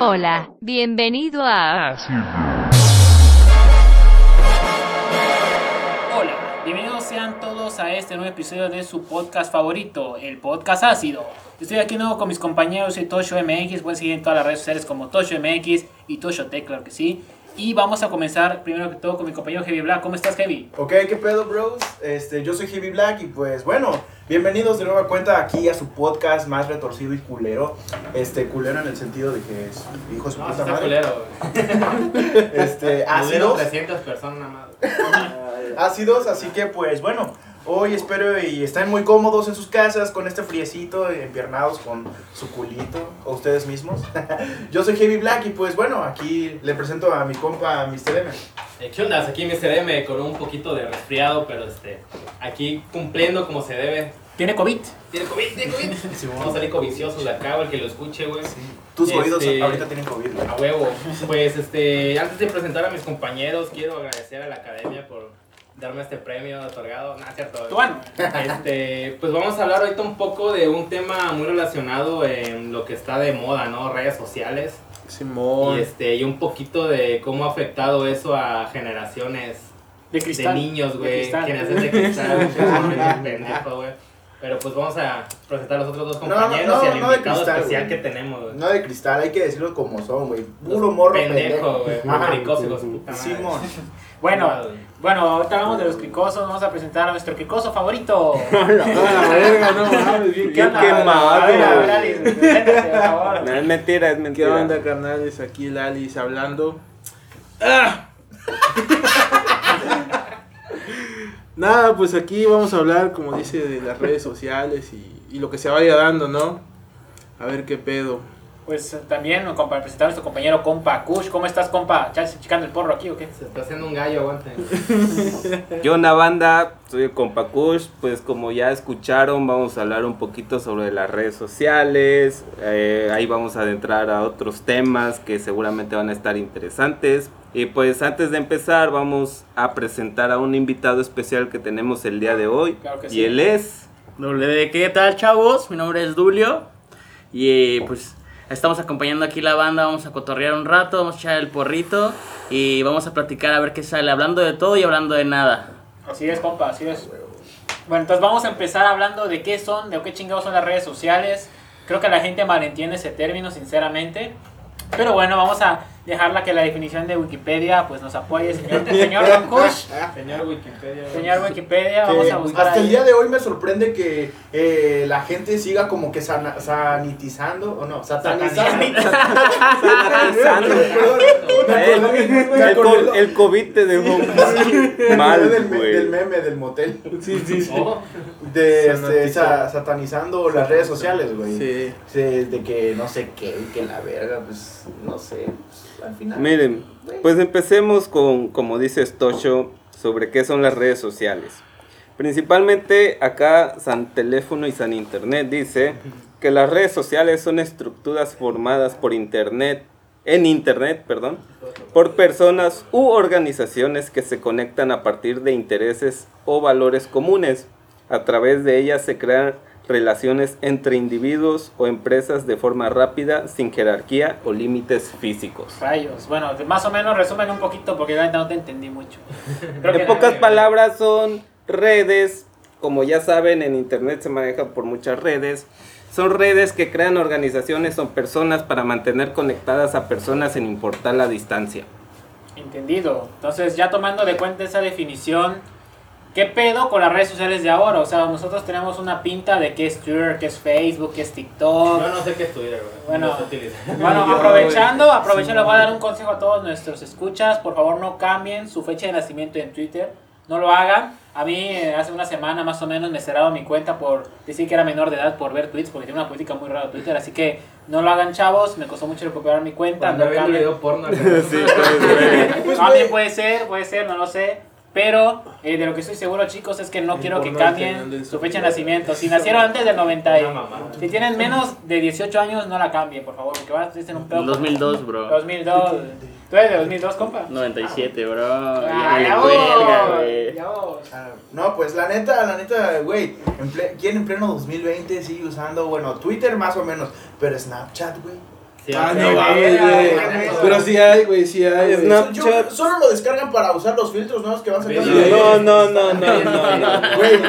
Hola, bienvenido a... Hola, bienvenidos sean todos a este nuevo episodio de su podcast favorito, el podcast ácido. Estoy aquí nuevo con mis compañeros de Tosho MX, pueden seguir en todas las redes sociales como Tosho MX y Tosho Tech, claro que sí. Y vamos a comenzar primero que todo con mi compañero Heavy Black. ¿Cómo estás, Heavy? Ok, ¿qué pedo, bros? Este, yo soy Heavy Black y pues bueno, bienvenidos de nueva cuenta aquí a su podcast más retorcido y culero. Este, culero en el sentido de que es hijo de su No, puta madre. culero. Este, ácidos, 300 personas nada más. ácidos, así que pues bueno, hoy espero y estén muy cómodos en sus casas con este friecito, empiernados con su culito, o ustedes mismos. yo soy Heavy Black y pues bueno, aquí le presento a mi compa Mr. M. Eh, ¿Qué onda? Aquí Mr. M con un poquito de resfriado, pero este, aquí cumpliendo como se debe. ¿Tiene COVID? ¿Tiene COVID? ¿Tiene COVID? Vamos a salir coviciosos de acá, el que lo escuche, güey. Tus Este- oídos ahorita tienen COVID, güey. A huevo. Pues este, antes de presentar a mis compañeros, quiero agradecer a la academia por darme este premio otorgado. No, es cierto. ¿Tú, bueno? Este, pues vamos a hablar ahorita un poco de un tema muy relacionado en lo que está de moda, ¿no? Redes sociales. Y, Simón. este, y un poquito de cómo ha afectado eso a generaciones De de cristal. niños, De güey. cristal. Generaciones de cristal. güey, pendejo, güey. Pero pues vamos a presentar a los otros dos No, no, compañeros no, y al no de invitado cristal, especial güey. que tenemos, güey. No de cristal, hay que decirlo como son, güey. Puro morro pendejo, güey. Su puta madre. Simón. Bueno. Bueno, ahorita hablamos de los cricosos. Vamos a presentar a nuestro cricoso favorito. A la verga, no mames, bien, ¿Qué quemado. A ver, a ver, Alice, por favor. No, es mentira, es ¿Qué mentira. onda, carnales? Aquí el Alice hablando. ¡Ah! Nada, pues aquí vamos a hablar, como dice, de las redes sociales y, y lo que se vaya dando, ¿no? A ver qué pedo. Pues eh, también compa, presentar a nuestro compañero compa Kush. ¿Cómo estás, compa? ¿Ya se chicando el porro aquí o qué? Se está haciendo un gallo, aguante. ¿Qué onda, banda? Soy el compa Kush. Pues como ya escucharon, vamos a hablar un poquito sobre las redes sociales. Eh, ahí vamos a adentrar a otros temas que seguramente van a estar interesantes. Y pues antes de empezar, vamos a presentar a un invitado especial que tenemos el día de hoy. Claro que y sí. él es... Doble, ¿qué tal chavos? Mi nombre es Dulio y pues estamos acompañando aquí la banda, vamos a cotorrear un rato, vamos a echar el porrito y vamos a platicar a ver qué sale, hablando de todo y hablando de nada. Así es, compa, así es. Bueno, entonces vamos a empezar hablando de qué son, de qué chingados son las redes sociales. Creo que la gente malentiende ese término, sinceramente. Pero bueno, vamos a dejarla que la definición de Wikipedia pues nos apoye, señor, señor Don Kush. Señor Wikipedia. Señor Wikipedia, vamos a buscar hasta el día de hoy me sorprende que eh, la gente siga como que sana- sanitizando, o no, satanizando. Satanizando. Perdón, me acordé- me El, COVID te dejó mal, del, del meme del motel. Sí, sí, sí. Oh, De este, sa- satanizando las redes sociales, güey. Sí. Sí, de que no sé qué, que la verga, pues no sé. Al final. Miren, pues empecemos con, como dice Stocho, sobre qué son las redes sociales. Principalmente acá San Teléfono y San Internet dice que las redes sociales son estructuras formadas por Internet, en Internet, perdón, por personas u organizaciones que se conectan a partir de intereses o valores comunes. A través de ellas se crean relaciones entre individuos o empresas de forma rápida, sin jerarquía o límites físicos. Rayos. Bueno, más o menos resumen un poquito porque la no te entendí mucho. Creo que En pocas palabras son redes, como ya saben, en internet se maneja por muchas redes. Son redes que crean organizaciones o personas para mantener conectadas a personas sin importar la distancia. Entendido. Entonces, ya tomando de cuenta esa definición, ¿qué pedo con las redes sociales de ahora? O sea, nosotros tenemos una pinta de qué es Twitter, qué es Facebook, qué es TikTok. Yo no sé qué es Twitter, güey. Bueno. No sé. Bueno, aprovechando, aprovechando, les voy a dar un consejo a todos nuestros escuchas. Por favor, no cambien su fecha de nacimiento en Twitter. No lo hagan. A mí, eh, hace una semana más o menos, me cerraron mi cuenta por decir que era menor de edad por ver tweets, porque tiene una política muy rara Twitter. Así que no lo hagan, chavos. Me costó mucho recuperar mi cuenta. Cuando No cambien. video porno. Sí, pues, También puede ser, puede ser, no lo sé. Pero eh, de lo que estoy seguro, chicos, es que no El quiero que cambien su fecha de nacimiento. Si nacieron antes del 90 y- Una mamada. Si tienen menos de 18 años, no la cambien, por favor, porque van a estar en un pedo. 2002, bro. 2002. ¿Tú eres de 2002, compa? 97, bro. Ah, Ya güey. ya vos. No, pues la neta, la neta, güey, ¿quién en pleno 2020 sigue usando, bueno, Twitter más o menos, pero Snapchat, güey? Sí, Ah, no mames, güey. Pero sí hay, güey, sí hay. güey. Snapchat. solo lo descargan para usar los filtros nuevos que van saliendo. Sí. No, no, no, no, no. Güey,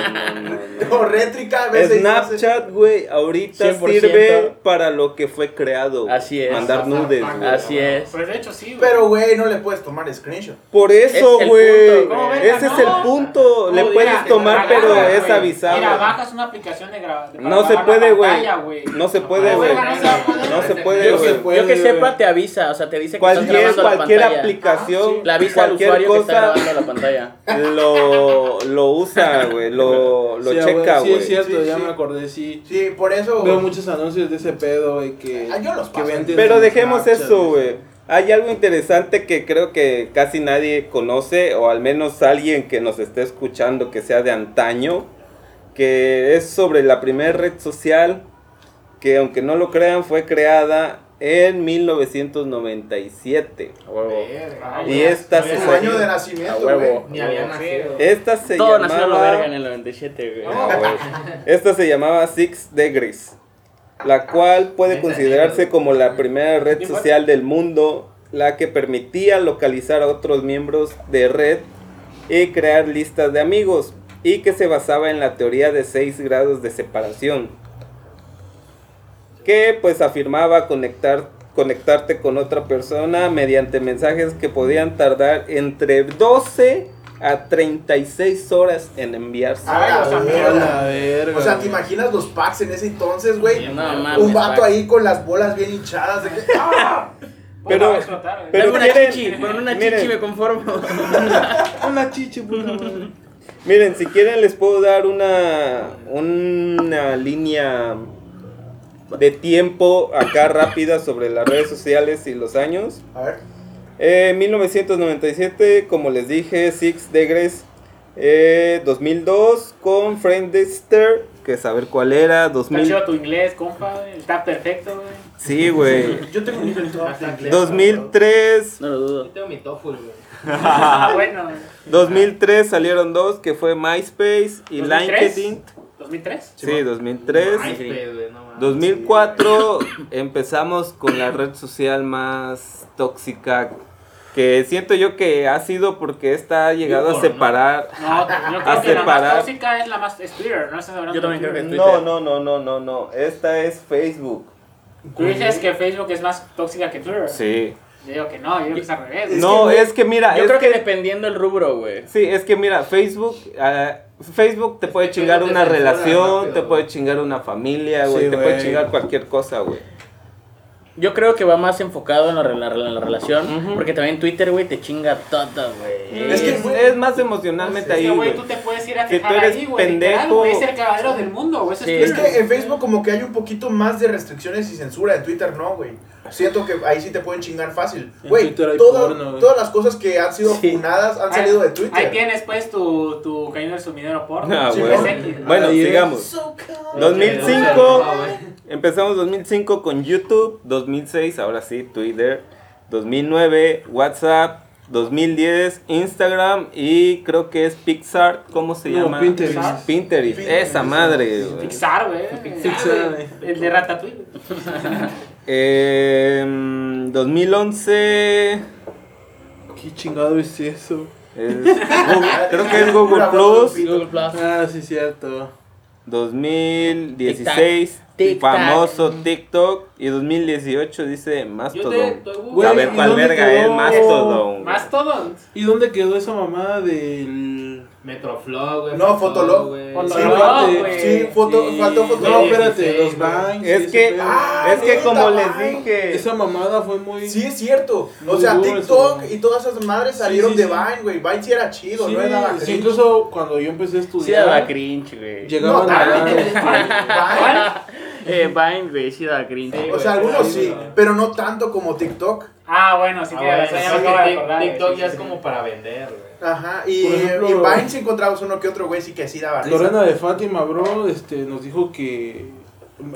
o rétrica. Snapchat, güey, ahorita 100%. sirve para lo que fue creado. güey. Así es. Mandar nudes, güey. Así es. Pues de hecho sí, güey. Pero, güey, no le puedes tomar screenshot. Por eso, güey. Ese es el punto. Le puedes mira, tomar, agarra, pero güey. es avisado. Mira, bajas una aplicación de grabar. No se puede, güey. No se puede, güey. no se puede, Yo se güey. puede, Yo que sepa te avisa, o sea, te dice que estás Cualquier, grabando la cualquier pantalla. aplicación, Le avisa al cualquier usuario que está cosa, grabando la pantalla. lo, lo usa, güey. Lo, lo Sí, checa, Sí, güey. es cierto, Sí, ya sí. me acordé, sí. Sí, por eso. Veo muchos anuncios de ese pedo, güey, que, Ah, yo los que paso. venden Pero dejemos Snapchat, eso, güey. Hay algo interesante que creo que casi nadie conoce, o al menos alguien que nos esté escuchando que sea de antaño, que es sobre la primera red social que aunque no lo crean fue creada en 1997. A huevo. Ah, Y esta Su se, año de nacimiento, huevo. Ni había nacido. esta se Todo nació llamaba... verga en el 97, güey. Güey. Esta se llamaba Six Degrees, la cual puede considerarse como la primera red social del mundo, la que permitía localizar a otros miembros de red y crear listas de amigos, y que se basaba en la teoría de 6 grados de separación, que pues afirmaba conectar, conectarte con otra persona mediante mensajes que podían tardar entre 12 a 36 horas en enviarse. Ah, Ay, o sea, A mierda. la verga. O sea, ¿te güey. imaginas los packs en ese entonces, güey? No mames. Un vato ahí con las bolas bien hinchadas. De que, ¡Ah! Pero- Va a explotar, güey. pero Dame una quieren- chichi, con una miren. chichi me conformo. Una chichi, puta madre. Miren, si quieren les puedo dar una, una línea de tiempo acá rápida sobre las redes sociales y los años. A ver. Eh, 1997, como les dije, Six Degrees. Eh, 2002 con Friendster, que saber cuál era. Está 2000, chido tu inglés, compa, güey. Está perfecto, güey. sí, güey. Yo tengo de inglés. 2003, No lo dudo. Yo tengo mi TOEFL, güey. Ah, bueno. 2003 salieron dos, que fue MySpace y 2003. LinkedIn. ¿2003? Sí, 2003. MySpace, güey, no mames. 2004 empezamos con la red social más tóxica que siento yo que ha sido porque esta ha llegado a YouPorn, ¿no? separar. No, yo creo A que la más separar. tóxica es la más es Twitter, no estás hablando Yo también creo que Twitter. Twitter. No, no, no, no, no, no. Esta es Facebook. Tú dices que Facebook es más tóxica que Twitter. Sí. Yo digo que no, yo digo que es al revés. No, es que mira, Yo es creo que que dependiendo el rubro, güey. sí, es que mira, Facebook ah, Facebook te puede chingar una relación, rápido, te puede chingar una familia, güey, Sí, te puede chingar cualquier cosa, güey. Yo creo que va más enfocado en la, rela- en la relación. Porque también Twitter, güey, te chinga todo, güey. Es que, es, más emocionalmente Es ahí, que, güey, tú te puedes ir a Si tú eres ahí, güey. pendejo- güey, Es el cagadero del mundo, güey. Sí. es que en Facebook como que hay un poquito más de restricciones y censura, en Twitter no, güey. Siento que ahí sí te pueden chingar fácil. Güey, Twitter hay toda- porno, güey. todas las cosas que han sido Sí. funadas han Ahí- salido de Twitter. Ahí tienes, pues, tu, tu caído del sumidero porno. Ah. Bueno. So cold. 2005, Ah, güey. empezamos 2005 con YouTube, 2006, ahora sí, Twitter, 2009, WhatsApp, 2010, Instagram y creo que es Pixar, ¿cómo se No, llama? Pinterest. Pinterest, esa madre. güey. Pixar, güey. Pixar. El de Ratatouille. Em, 2011 ¿Qué chingado es eso? es Google- creo que es Google Plus. Google Plus. Ah, sí, cierto. 2016, Tic-tac. famoso TikTok. Y 2018 dice te Mastodon. Güey, A ver ¿y cuál dónde verga quedó? es Mastodon. todo. ¿Y dónde quedó esa mamada del. Metroflog, güey. No, Fotolog. güey. Fotolog, Sí, güey. Sí, foto, Sí. faltó No, Fotolog. espérate, sí, los banks. Es que, pedo. Ah, es que como les dije, Esa mamada fue muy. Sí, es cierto. O sea, TikTok eso. y todas esas madres salieron sí, de sí. Vine, güey. Vine sí era chido, Sí, no era sí, cringe. incluso cuando yo empecé a Sí, daba estudiar, cringe, güey. llegaban No, a Vine. Eh, Vine, güey, sí da cringe. Sí, O sea, algunos sí, sí, pero no tanto como TikTok. Ah, bueno, sí, Ah, bueno, sí, acordar. TikTok sí, ya sí, es sí. como para vender, güey. Ajá, y, ejemplo- y Vine si encontrabas uno que otro güey sí que sí daba risa. Lorena de Fátima, bro, este, nos dijo que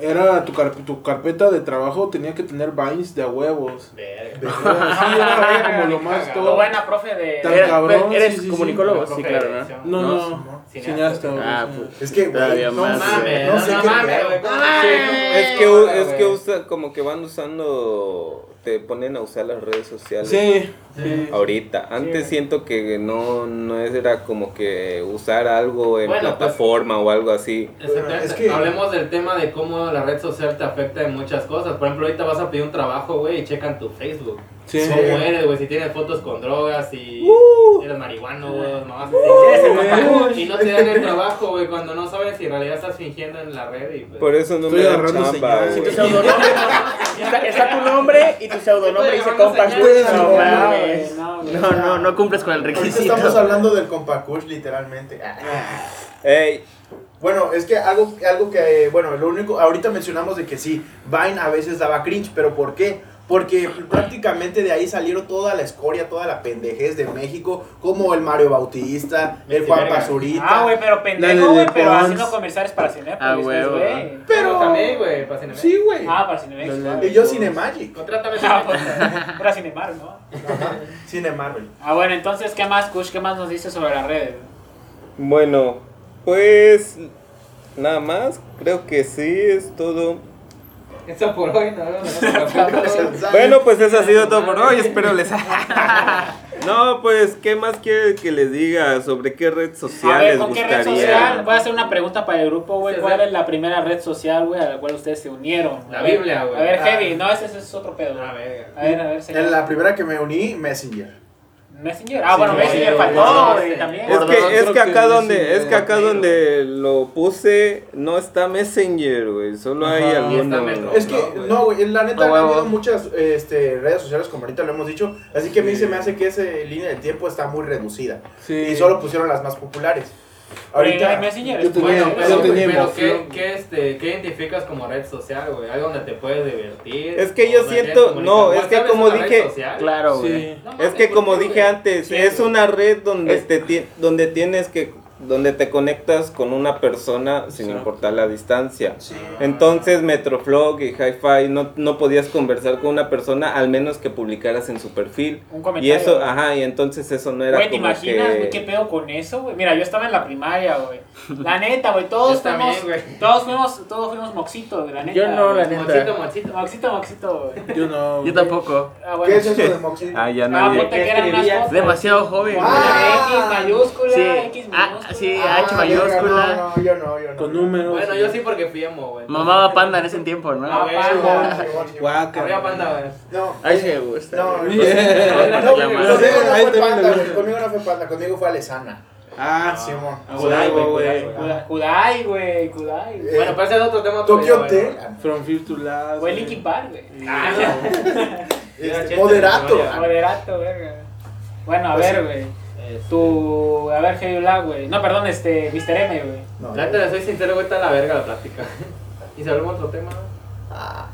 era tu, car- tu carpeta de trabajo tenía que tener vines de a huevos. Verga. Sí, era como lo más todo. Lo buena, profe de... Tan Era- cabrón, eres sí, sí, comunicólogo, sí. claro, ¿no? No, no, no. cineasta. Ah, pues. Es que, Todavía no más, mames, No no sé qué mames, pedo. güey. ¿cómo Ah, que- Es que, es que usa, como que van usando, te ponen a usar las redes sociales. Sí, sí. Ahorita, antes Sí. siento que no, no era como que usar algo en Bueno, pues- plataforma o algo así. Exactamente. Es que- Hablemos del tema de cómo la red social te afecta en muchas cosas. Por ejemplo, ahorita vas a pedir un trabajo, güey, y checan tu Facebook. Sí. ¿Cómo eres, güey? Si tienes fotos con drogas y Uh. eres marihuano, güey, mamás así. papacuch. Y no te dan el trabajo, güey, cuando no sabes si en realidad estás fingiendo en la red. Y, pues, Por eso no Estoy me dan agarrando chamba, señales. Si tu pseudonombre está, está tu nombre y tu pseudonombre dice Estoy compa agarrando Kush, señales. no No, mames. no. No, cumples con el Ahorita requisito. estamos hablando del compacush, literalmente. Ey, Bueno, es que algo, algo que, bueno, lo único, ahorita mencionamos de que sí, Vine a veces daba cringe, pero ¿por qué? Porque prácticamente de ahí salieron toda la escoria, toda la pendejez de México, como el Mario Bautista, el Juan. Pazurita. Ah, güey, pero pendejo, de güey, pero haciendo comerciales para Cinepolis. Ah, pues, güey. pero también, güey, para Cinemex. Sí, güey. Ah, para Cinemex. Claro. Y yo Cinemagic. Contrátame Ah, Cinemex. pues, Era Cinemar, ¿no? Ajá. Cine Marvel. Ah, bueno, entonces, ¿qué más, Kush? ¿Qué más nos dice sobre las redes? bueno, pues nada más, creo que sí, es todo. Eso por hoy, no, no, no, Bueno, pues eso ha sido todo por hoy, espero les... No, pues, ¿qué más quiere que les diga? ¿Sobre qué red social A ver, les ¿con qué gustaría? red social? Voy a hacer una pregunta para el grupo, güey. ¿Cuál es la primera red social, güey, a la cual ustedes se unieron? La A Biblia, güey. A ver, Ah. Heavy. No, ese, ese es otro pedo. Ah. A ver, a ver, señor. En la primera que me uní, Messenger. Messenger. Ah, bueno, Messenger faltó, güey, sí. también. Es que, es que que acá donde, Messenger es que acá donde lo puse no está Messenger, güey. Solo hay Ajá. está Metro. Es que, No, güey. la neta Ah, han habido muchas este, redes sociales, como ahorita lo hemos dicho, así que a mí se me hace que esa línea del tiempo está muy reducida. Sí. Y solo pusieron las más populares. Ahorita Ahorita, Messenger. yo es tenía- bueno, yo pero, tenía pero emoción. ¿qué, qué, este, ¿qué identificas como red social, güey? Algo donde te puedes divertir. Es que yo siento- no, es ¿WhatsApp que como una red dije- social? Claro, güey. Sí. No Es que ¿por como dije antes, Sí, es una red donde Es- te ti- donde tienes que donde te conectas con una persona sin Exacto. importar la distancia. Sí. Entonces Metroflog y Hi-Fi no, no podías conversar con una persona al menos que publicaras en su perfil. Un Y comentario. eso, güey. ajá, y entonces eso no era Güey, ¿te como imaginas, que... güey, qué pedo con eso, güey? Mira, yo estaba en la primaria, güey. La neta, güey, todos también, fuimos, güey. todos fuimos, todos fuimos moxitos, güey, la neta. Yo no, la neta. Mochito, mochito. Moxito, moxito, güey. Yo no. Yo tampoco. Ah, bueno. ¿qué es eso de Moxie? Ah, ya Ah, nadie... ponte que eran unas escribías? fotos. Demasiado joven. Ah. X mayúscula, Sí. X Ah, minúscula. Sí, Ah, H mayúscula. No, no, yo no, yo no. Con números. Bueno, yo sí porque fui emo, güey. Mamaba panda en ese tiempo, ¿no? Ah, güey. panda. Guaca. Había panda, güey. No, Ay, sí me gusta. no, no, conmigo no Ahí fue panda, güey, conmigo no fue panda, conmigo fue Alesana. Ah. Ah, Kudai, güey, güey. Kudai, Kudai, Kudai, güey, Kudai. güey. Eh, Bueno, pero ese es otro tema. Tokyo Hotel. From Fear to Last. Fue güey. Linkin Park, güey. Ah, Este, moderato. Moderato, verga. Bueno, a Pues ver, sí. güey. Este, Tu. A ver, Heavy Black, güey. No, perdón, este. Mr. M, güey. No, La neta, le soy sincero, güey, está la verga la plática. ¿Y si hablamos otro tema? Ah,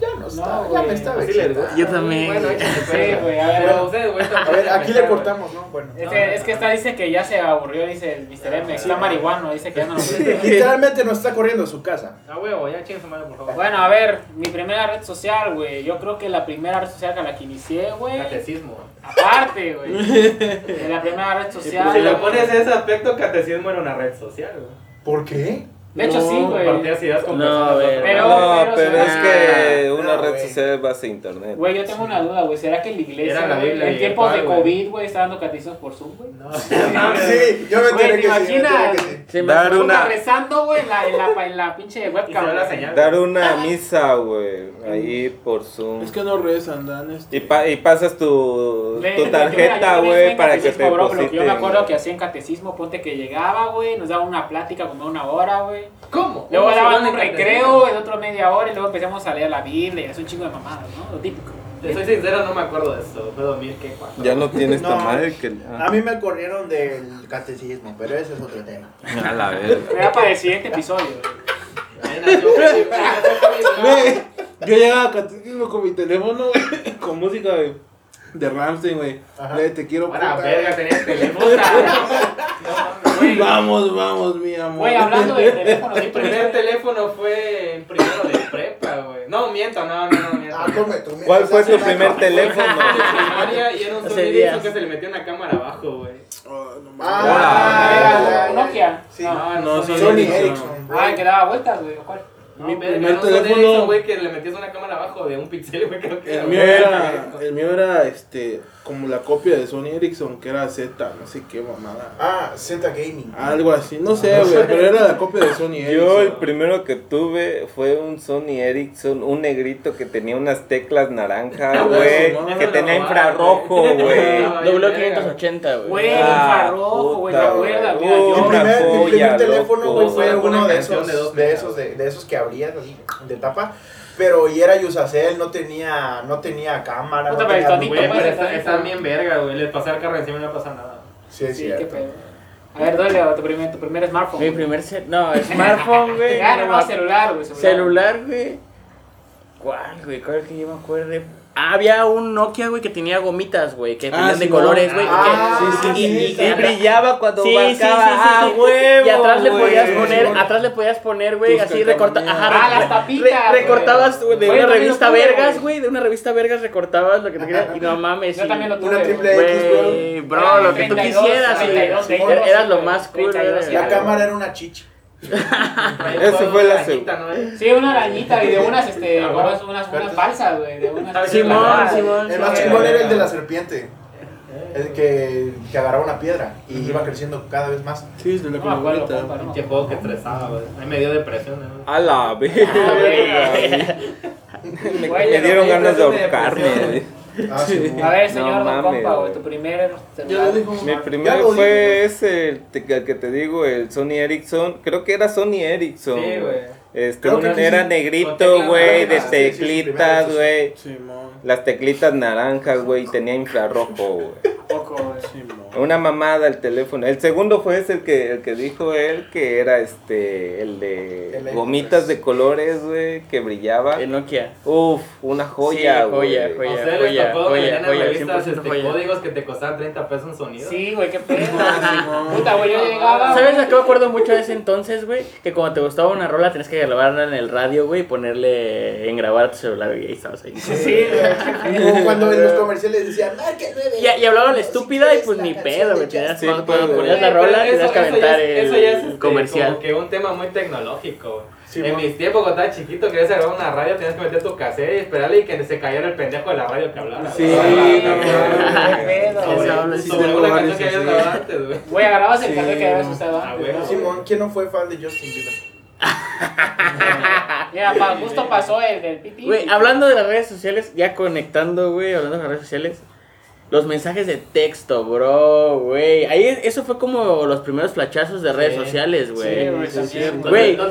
ya no está, No, ya me Así gusta. Yo también. Bueno, Sí, pues. güey, a ver. Ustedes, güey, están A ver, aquí le cortamos, ¿no? Bueno. Es que, es que esta dice que ya se aburrió, dice el Mr. M. Está marihuano, dice que ya no lo Literalmente nos está corriendo de su casa. Ah, huevo, ya chingue su madre, por favor. Bueno, a ver, mi primera red social, güey. Yo creo que la primera red social con la que inicié, güey. Catecismo. Aparte, güey. La primera red social. Si le pones ese aspecto, catecismo era una red social, güey. ¿Por qué? De hecho, sí, güey. Compartías ideas con No, personas. a ver. Pero- no, pero pero, se- es que Ah, una no, red güey. social es base de internet. Güey, yo tengo una duda, güey. ¿Será que la iglesia, la Biblia en tiempos de. COVID, güey, está dando catecismos por Zoom, güey? No. Sí, yo me enteré ¿te que imaginas? sí. Me Dar una- rezando, güey, en la, en, la, en la pinche webcam. la señal. Dar una misa, güey, ahí por Zoom. Es que no rezan, dan este. Y, pa- y pasas tu, tarjeta, güey, para que te depositen. Yo me acuerdo que hacía en catecismo, ponte que llegaba, güey, nos daba una plática como una hora, güey. ¿Cómo? Luego ¿Cómo se daban un en recreo, el otro media hora, y luego empezamos a leer la Biblia, y es un chingo de mamadas, ¿no? Lo típico. Te soy sincero, no me acuerdo de eso. Fue 2000, ¿qué? ¿Cuánto? Ya no tiene esta No. madre que... A mí me corrieron del catecismo, pero ese es otro tema. A la verga. Era para el siguiente episodio, güey. Güey, yo llegaba a catecismo con mi teléfono, güey, con música de, de Ramstein, güey. Te quiero Buena verga, tenía el teléfono. Güey, Vamos, vamos, mi amor. Güey, hablando de teléfono, Mi primer teléfono fue en primero de prepa, güey. No, miento, no, no, no, miento. Ah, come, tú me- ¿Cuál fue tu primer teléfono? primaria y era un. Ericsson que se le metió una cámara abajo, güey. Oh, no mames. Ah, Ah, Nokia. Sí. Ah, No, Sony Sony Ericsson. Ericsson. Ah, que daba vueltas, güey. ¿Cuál? No, Mi primer teléfono- güey, que le metías una cámara abajo de un pixel, güey, creo que El mío era, el mío era, este, como la copia de Sony Ericsson, que era Z, no sé qué mamada. Ah, Z Gaming. Algo así, no sé, güey, pero era la copia de Sony Ericsson. Yo el primero que tuve fue un Sony Ericsson, un negrito que tenía unas teclas naranja, Ah, güey, que tenía infrarrojo, güey. güey. Ah, W580, güey. Güey, Ah, infrarrojo, güey, ¿te puta, acuerdas? güey. Mi primer, teléfono, güey, fue uno de esos, de esos, de, de esos que abrías así, de tapa. Pero y era Yusacel, no tenía, no tenía cámara, Puta, no pero el tenía tonito, Güey, pero está está- bien, están ¿no? bien verga, güey. Les pasé al carro encima y no pasa nada. Sí, es Sí, qué cierto. pedo. A ver, dale a tu primer, tu primer smartphone. Mi primer cel... No, smartphone, güey. Ah, no no, celular, güey. Celular, güey. ¿Cuál, güey? ¿Cuál que yo me acuerde? Había un Nokia, güey, que tenía gomitas, güey, que Ah, tenían de sí, colores, güey. Ah, sí, sí, y- sí, y- sí. y brillaba cuando Sí, sí, sí, sí, marcaba. ¡Ah, sí. huevo, Y atrás le podías poner, sí. atrás le podías poner, güey, así recortar. Ajá, Ah, re- las tapitas, re- recortabas güey. de una revista tuve, Vergas, güey. de una revista Vergas recortabas lo que te querías. Y no mames. Yo también lo tuve. Una triple X, Güey, bro. bro, lo que tú 32, quisieras, güey. 32, Era- negros, Eras lo más cool, 32, güey. La cámara era una chicha. Ese fue la Rayita, ¿no, eh? Sí, una arañita y de unas, este, Ah, unas, unas, unas balsas, güey. De unas. Simón, Ah, Simón. El más chingón güey. era el de la serpiente. El que, que agarraba una piedra y iba creciendo cada vez más. Sí, de la No acuerdo, compa, juego que estresaba, güey. A mí me dio depresión, ¿no? A la verga. Me, Güey, me dieron ganas de dio depresión. Ah, sí. A ver, señor No compa, güey, tu primer Ya celular. lo dijo. Mi primero fue ese, el, que te digo, el Sony Ericsson. Creo que era Sony Ericsson. Sí, güey. Este, era sí. Negrito, güey, de teclitas, primero, güey. Las teclitas naranjas, güey, y tenía infrarrojo, güey. Poco, güey. Una mamada el teléfono. El segundo fue ese el que, el que dijo él, que era este, el de El gomitas 3. de colores, güey, que brillaba. El Nokia. Uf, una joya, Sí, güey. joya, ¿A joya. que joya, vendían en joya, revistas 100% este, joya. códigos que te costaban 30 pesos en sonido? Sí, güey, qué pedo. Puta, güey, yo llegaba. ¿Sabes a qué me acuerdo mucho de ese entonces, güey? Que cuando te gustaba una rola tenías que grabarla en el radio, güey, y ponerle en grabar tu celular, güey, y ahí estabas ahí. Sí, güey. Como cuando en los comerciales decían, marca el 9. Y, y hablaban estúpida y pues ni pedo, güey. Tenías Justin cuando cuando ponías la rola eso- tenías que eso ya aventar es- eso ya es, el este, comercial. Como que un tema muy tecnológico. Sí, en mis tiempos, cuando estaba chiquito, querías grabar una radio, tenías que meter tu cassette y esperarle y que se cayera el pendejo de la radio que hablara. Sí, Sí, Sobre una canción que habías grabado antes, güey. Güey, el Sí, café que habías no. usado Ah, antes. Simón, ¿quién no fue fan de Justin Bieber? Mira, pa, justo pasó el del. Güey, hablando de las redes sociales, ya conectando, güey, hablando de las redes sociales. Los mensajes de texto, bro, güey. Ahí eso fue como los primeros flachazos de redes Sí. sociales, Sí, güey. güey, sí. Güey, un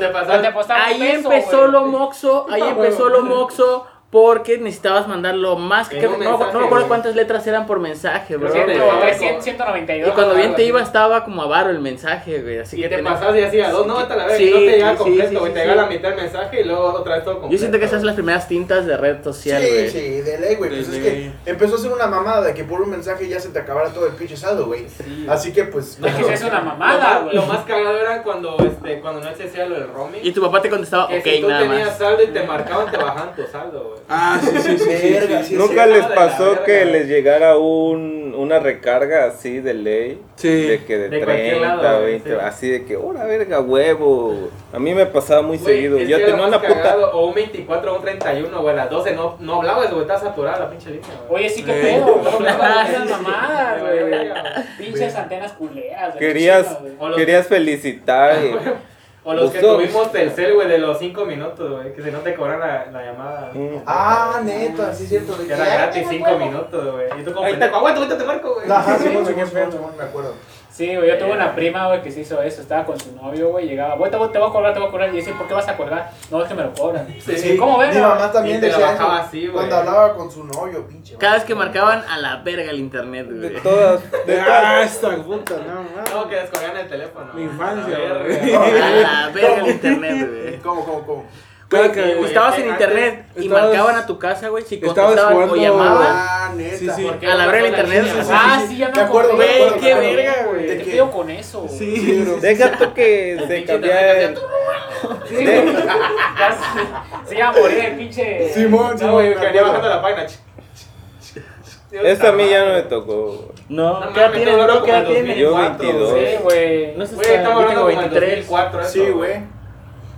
Ahí peso, empezó lo moxo, ahí empezó lo moxo porque necesitabas mandarlo más. Que- no, no me acuerdo cuántas letras eran por mensaje, bro. Creo que Ciento- de- güey, cien- 192. Y cuando bien te iba estaba como a varo el mensaje, güey. Así Y que te tenés- pasabas y decías, dos, no, vete a la verga, Sí, y no te llegaba sí, completo, sí, güey, sí, te llegaba sí. la mitad del mensaje y luego otra vez todo completo. Yo siento que esas son las primeras tintas de red social, Sí, güey. sí, de ley, güey. Pues De es ley. que empezó a ser una mamada de que por un mensaje ya se te acabara todo el pinche saldo, güey. Sí. Así que pues. Es que no. es una mamada, más, güey. lo más cagado era cuando, este, cuando no existía lo del roaming. Y tu papá te contestaba, que ok, si tú nada tenías más. saldo y te marcaban, te bajaban tu saldo, güey. Ah, sí, sí, sí. sí, Verga, sí. sí, ¿Nunca sí. les pasó que les llegara un, una recarga así de ley? Sí. De que de, De cualquier 30, lado, güey, 20, sí. así de que, ¡hora verga, huevo! A mí me pasaba muy Güey, seguido. Yo que tenía una puta. O un 24 o un 31, güey, a las 12 no, no hablabas, güey, estás saturada la pinche línea. Oye, sí, Sí. pedo, güey. Esas mamadas, güey. Pinches antenas culeras, güey. Querías. O querías felicitar. O los que tuvimos Telcel, güey, de los 5 minutos, güey, que si no te cobran la, la llamada. Mm. Ah, neta, sí es cierto. de Que que, era "Ay, gratis no 5 puedo". minutos, güey. Y tú como aguanta, ahorita te marco, güey. Ajá, Sí, pedo. Simón, me acuerdo. Sí, güey, yo tuve una prima, güey, que se hizo eso. Estaba con su novio, güey. Llegaba, güey, te, voy- te voy a colgar, te voy a colgar. Y dice, ¿por qué vas a colgar? No, es que me lo cobran. Sí. ¿Cómo ven? Mi mamá también te decía eso. así, cuando hablaba con su novio, pinche. Cada vez que marcaban a la verga el internet, De güey. todas, de Ah, todas. esta puta, no, No, no. que descolgan el teléfono. Mi infancia, güey. A la verga el internet, güey. ¿Cómo, cómo, cómo? Güey, que- estabas en antes internet y estabas- marcaban a tu casa, güey. Si estabas contestaban o jugando- llamaban. Ah, neta. Sí, sí. Porque A la era verga una el internet, sí. Ah, sí, ya me Me acuerdo, Güey, qué verga, güey. ¿Qué ¿De qué? pedo con eso? güey? Sí, bro. Deja tú que se pinche cambia el... Sí, güey. Se iba a morir el pinche. Simón, Simón. güey, venía bajando la página. Esto a mí ya no me tocó. No, No ¿qué edad tienes, todo bro? loco ¿Qué edad como tienes? Yo 2004, 22. Sí, güey. No sé, Güey, estamos hablando tengo como en 23. 2004 eso, Sí, güey.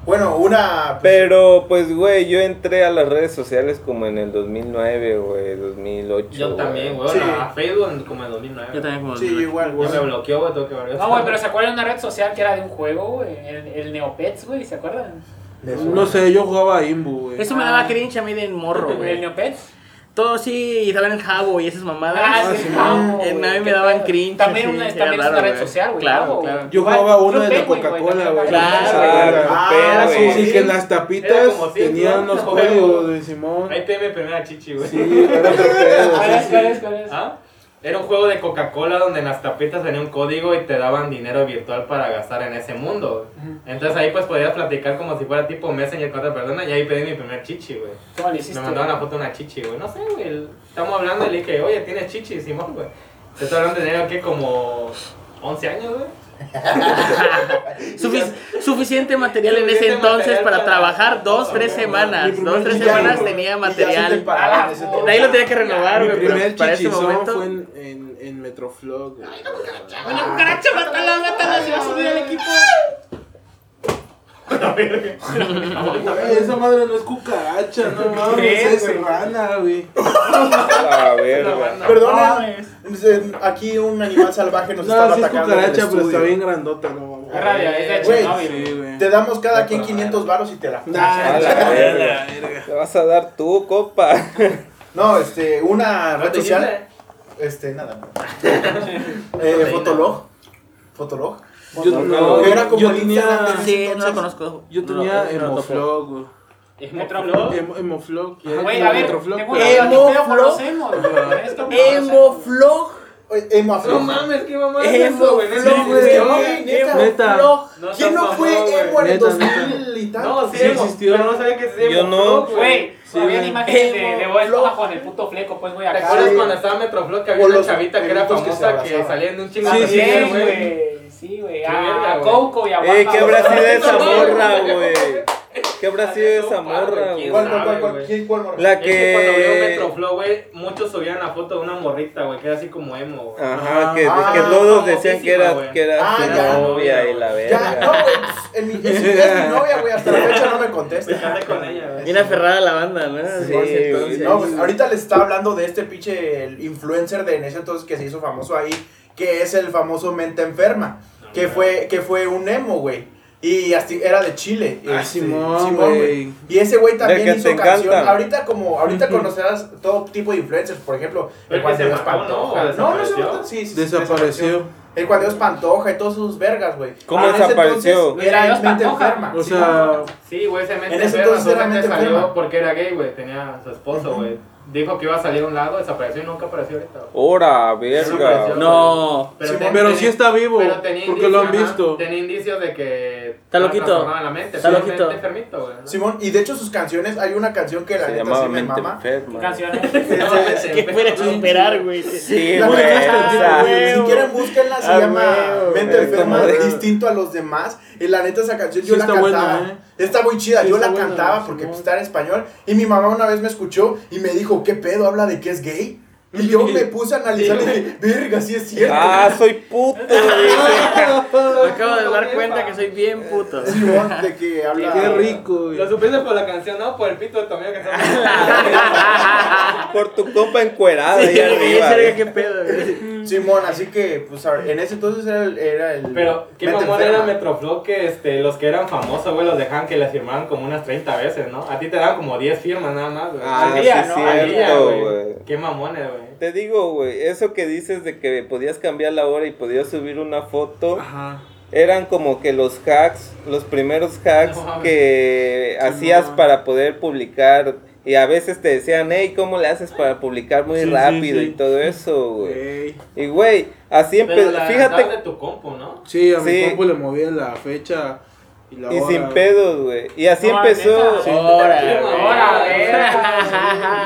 Bueno, una. pues, Pero, pues, güey, yo entré a las redes sociales como en el 2009, güey, 2008. Yo también, güey. Sí. A Facebook en- como en 2009. Yo también como Sí, igual, Ya güey. me bloqueó, güey, tengo que ver. No, güey, pero ¿se acuerdan de una red social que era de un juego, güey? El, el Neopets, güey, ¿se acuerdan? No sé, yo jugaba a Imbu, güey. Eso me daba cringe a mí de morro, ¿El güey. Neopets? Todo sí, y estaban en Jabo y esas mamadas. Ah, sí, sí, Jabo, güey, a mí me daban cringe. También, una, era también es raro, una red güey. social, güey. Claro, claro. Yo jugaba uno de la Coca-Cola, güey. Claro, Ah, sí. Sí, que en las tapitas tenían Juego. códigos de Simón. Ahí te mi primera chichi, güey. Sí, era otro pedo. ¿Cuál sí, sí. cuál es, cuál es? ¿Ah? Era un juego de Coca-Cola donde en las tapitas venía un código y te daban dinero virtual para gastar en ese mundo. Entonces ahí pues podías platicar como si fuera tipo Messenger con otra persona y ahí pedí mi primer chichi, güey. ¿Cómo le hiciste? Me mandaron la foto de una chichi, güey. No sé, güey. Estamos hablando y le dije, oye, ¿tienes chichi, Simón, güey? Te estoy hablando de tener que como 11 años, güey. Sufic- suficiente material en ese entonces para para- trabajar dos, tres semanas. Dos, tres semanas tenía material. De ahí lo tenía que renovar, güey. pero primer para ese momento. fue en, en, en Metroflog. güey. Bueno, cucaracha, mátala, mátala, se va a subir al equipo. Güey, esa madre no es cucaracha, no mames, ¿Qué, es güey? rana, güey. A ver, güey. Perdonen, eh, aquí un animal salvaje nos No, estaba sí es atacando. en el cucaracha, pero está estudio. bien grandota, no mames. Es radio, es de Güey, Chernobyl. Sí, güey. güey. Te damos cada quien 500 varos y te la Nah, A la la verga. verga. Te vas a dar tú, copa. No, este, una red ¿Cuánto social. Este, nada. eh, Fotolog. Fotolog. Yo, No, no, que era como yo tenía, Sí, no lo conozco. yo tenía no, no lo topo. Emoflog, güey. ¿Es Metroflog? Emo- Emoflog. Güey, a ver, Metroflog, tengo güey. una duda, ¿qué Emo pedo Flow. conocemos, güey? Esto no mames, qué mamá es eso, güey. Neta. ¿Quién no fue emo en el Neta, 2000 y tanto? No, sí, existió. Pero no sabía que se Yo no. Güey, Sí, habían güey. imágenes de, de Emo Bob con el puto fleco, pues, güey, ¿Te acuerdas cuando estaba Metroflog que había una chavita que era famosa que, salía en un chingo Sí, de sí, güey? Sí, güey. A verga, güey. Coco y a Ey, Guapa, ¿qué habrá sido esa morra, güey. ¿Qué habrá sido esa morra, güey? ¿Cuál, cuál, cuál, cuál? güey. ¿Quién, cuál, morra? La Es que cuando vio que... Metroflow, güey, muchos subían la foto de una morrita, güey, que era así como emo, güey. Ajá, que, Ah, que todos decían que era, que era su Ah, ya. novia y la Ya, verga. no, güey. pues, Es, mi novia, güey. Hasta la fecha no me contesta. Me casé con ella, güey. Bien aferrada la banda, ¿no? Sí, Sí. No, pues ahorita les estaba hablando de este pinche influencer de en ese entonces que se hizo famoso ahí, que es el famoso Mente Enferma, que fue, que fue un emo, güey. Y así era de Chile. Ah, este, Simón, güey. güey. Y ese güey también que hizo canción. encanta. Ahorita como, ahorita conocerás todo tipo de influencers, por ejemplo, el se Dios. Pantoja. ¿O No, no se sí, sí, Desapareció. El Juan Dios Pantoja y todos sus vergas, güey. ¿Cómo En ese desapareció? entonces Era el Mente Pantoja. Enferma. O sea, Sí, güey, ese mente En ese enferma, entonces era solamente mente salió enferma. porque era gay, güey, tenía a su esposo, güey. Dijo que iba a salir a un lado, desapareció y nunca apareció ahorita. Hora, verga. No. Sí, ten- pero tenía- sí está vivo, pero tenía porque lo han indicios, ajá, visto. Tenía indicios de que Está loquito. la mente, Está sí, loquito. mente enfermito, güey. ¿no? Simón, y de hecho sus canciones, hay una canción que la Se neta llamaba sí me Mente mama. ¿Qué Enferma. canciones? ¿Qué puedes esperar, güey? Sí, La güey. Si quieren, búsquenla, se Ah, llama. Mente Enferma, distinto a los demás. Y la neta, esa canción yo la está cantaba. Está muy chida, Sí yo la buena, cantaba porque pues, está en español. Y mi mamá una vez me escuchó y me dijo, ¿qué pedo? ¿Habla de que es gay? Y yo me puse a analizar y dije, verga, sí es cierto. Ah, soy puto. Me acabo de dar cuenta que soy bien puto. Simón, de que habla. Qué rico, güey. Lo supiste por la canción, ¿no? Por el pito de tu amigo que está. Por tu copa encuerada Sí, ahí arriba. verga, qué pedo, güey. Simón, así que, pues, a ver, en ese entonces era el. Era el Pero, ¿qué mamón era Metroflow que este, los que eran famosos, güey, los dejaban que les firmaran como unas 30 veces, ¿no? A ti te daban como 10 firmas nada más, güey. Ah, Al día, sí, ¿no? Al día, cierto, güey. güey. Qué mamones, güey. Te digo, güey, eso que dices de que podías cambiar la hora y podías subir una foto, Ajá. eran como que los hacks, los primeros hacks No que Sí, hacías no. para poder publicar. Y a veces te decían, hey, ¿cómo le haces para publicar muy Sí, rápido sí. y todo eso, güey? Y, güey, así empezó. la Fíjate, de tu compu, ¿no? Sí, a mi compu le movía la fecha y y sin pedos, güey. Y así No, empezó. Sí. Ahora,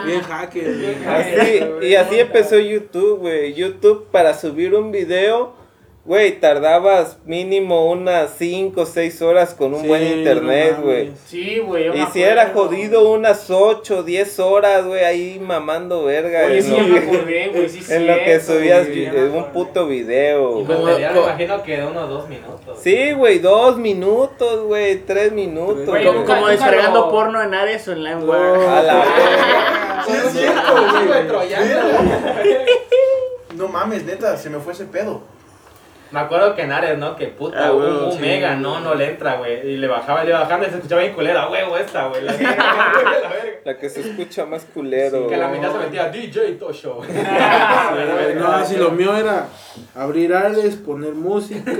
Bien hacker. Así, y así empezó YouTube, güey. YouTube para subir un video, güey, tardabas mínimo unas 5 o 6 horas con un Sí, buen internet, no güey. Sí, güey. Y si era jodido unas 8 o 10 horas, güey, ahí mamando verga. Oye, en sí, me acordé, güey. Sí, en lo que subías un puto video. Y co- me imagino que de unos dos minutos. Sí, güey, dos minutos, güey, tres minutos. Güey, Como, como descargando lo- porno en Ares o en A LimeWire. la verga. Sí, es cierto, güey. No mames, neta, se me fue ese pedo. Me acuerdo que en Ares, ¿no? Que puta, Ah, un, sí. mega, no, no le entra, güey. Y le bajaba, le iba bajando y se escuchaba bien culera, huevo esta, güey. La, la verga. La que se escucha más culero. que la güey. mitad se metía DJ Tosho. No, si lo mío era abrir Ares, poner música,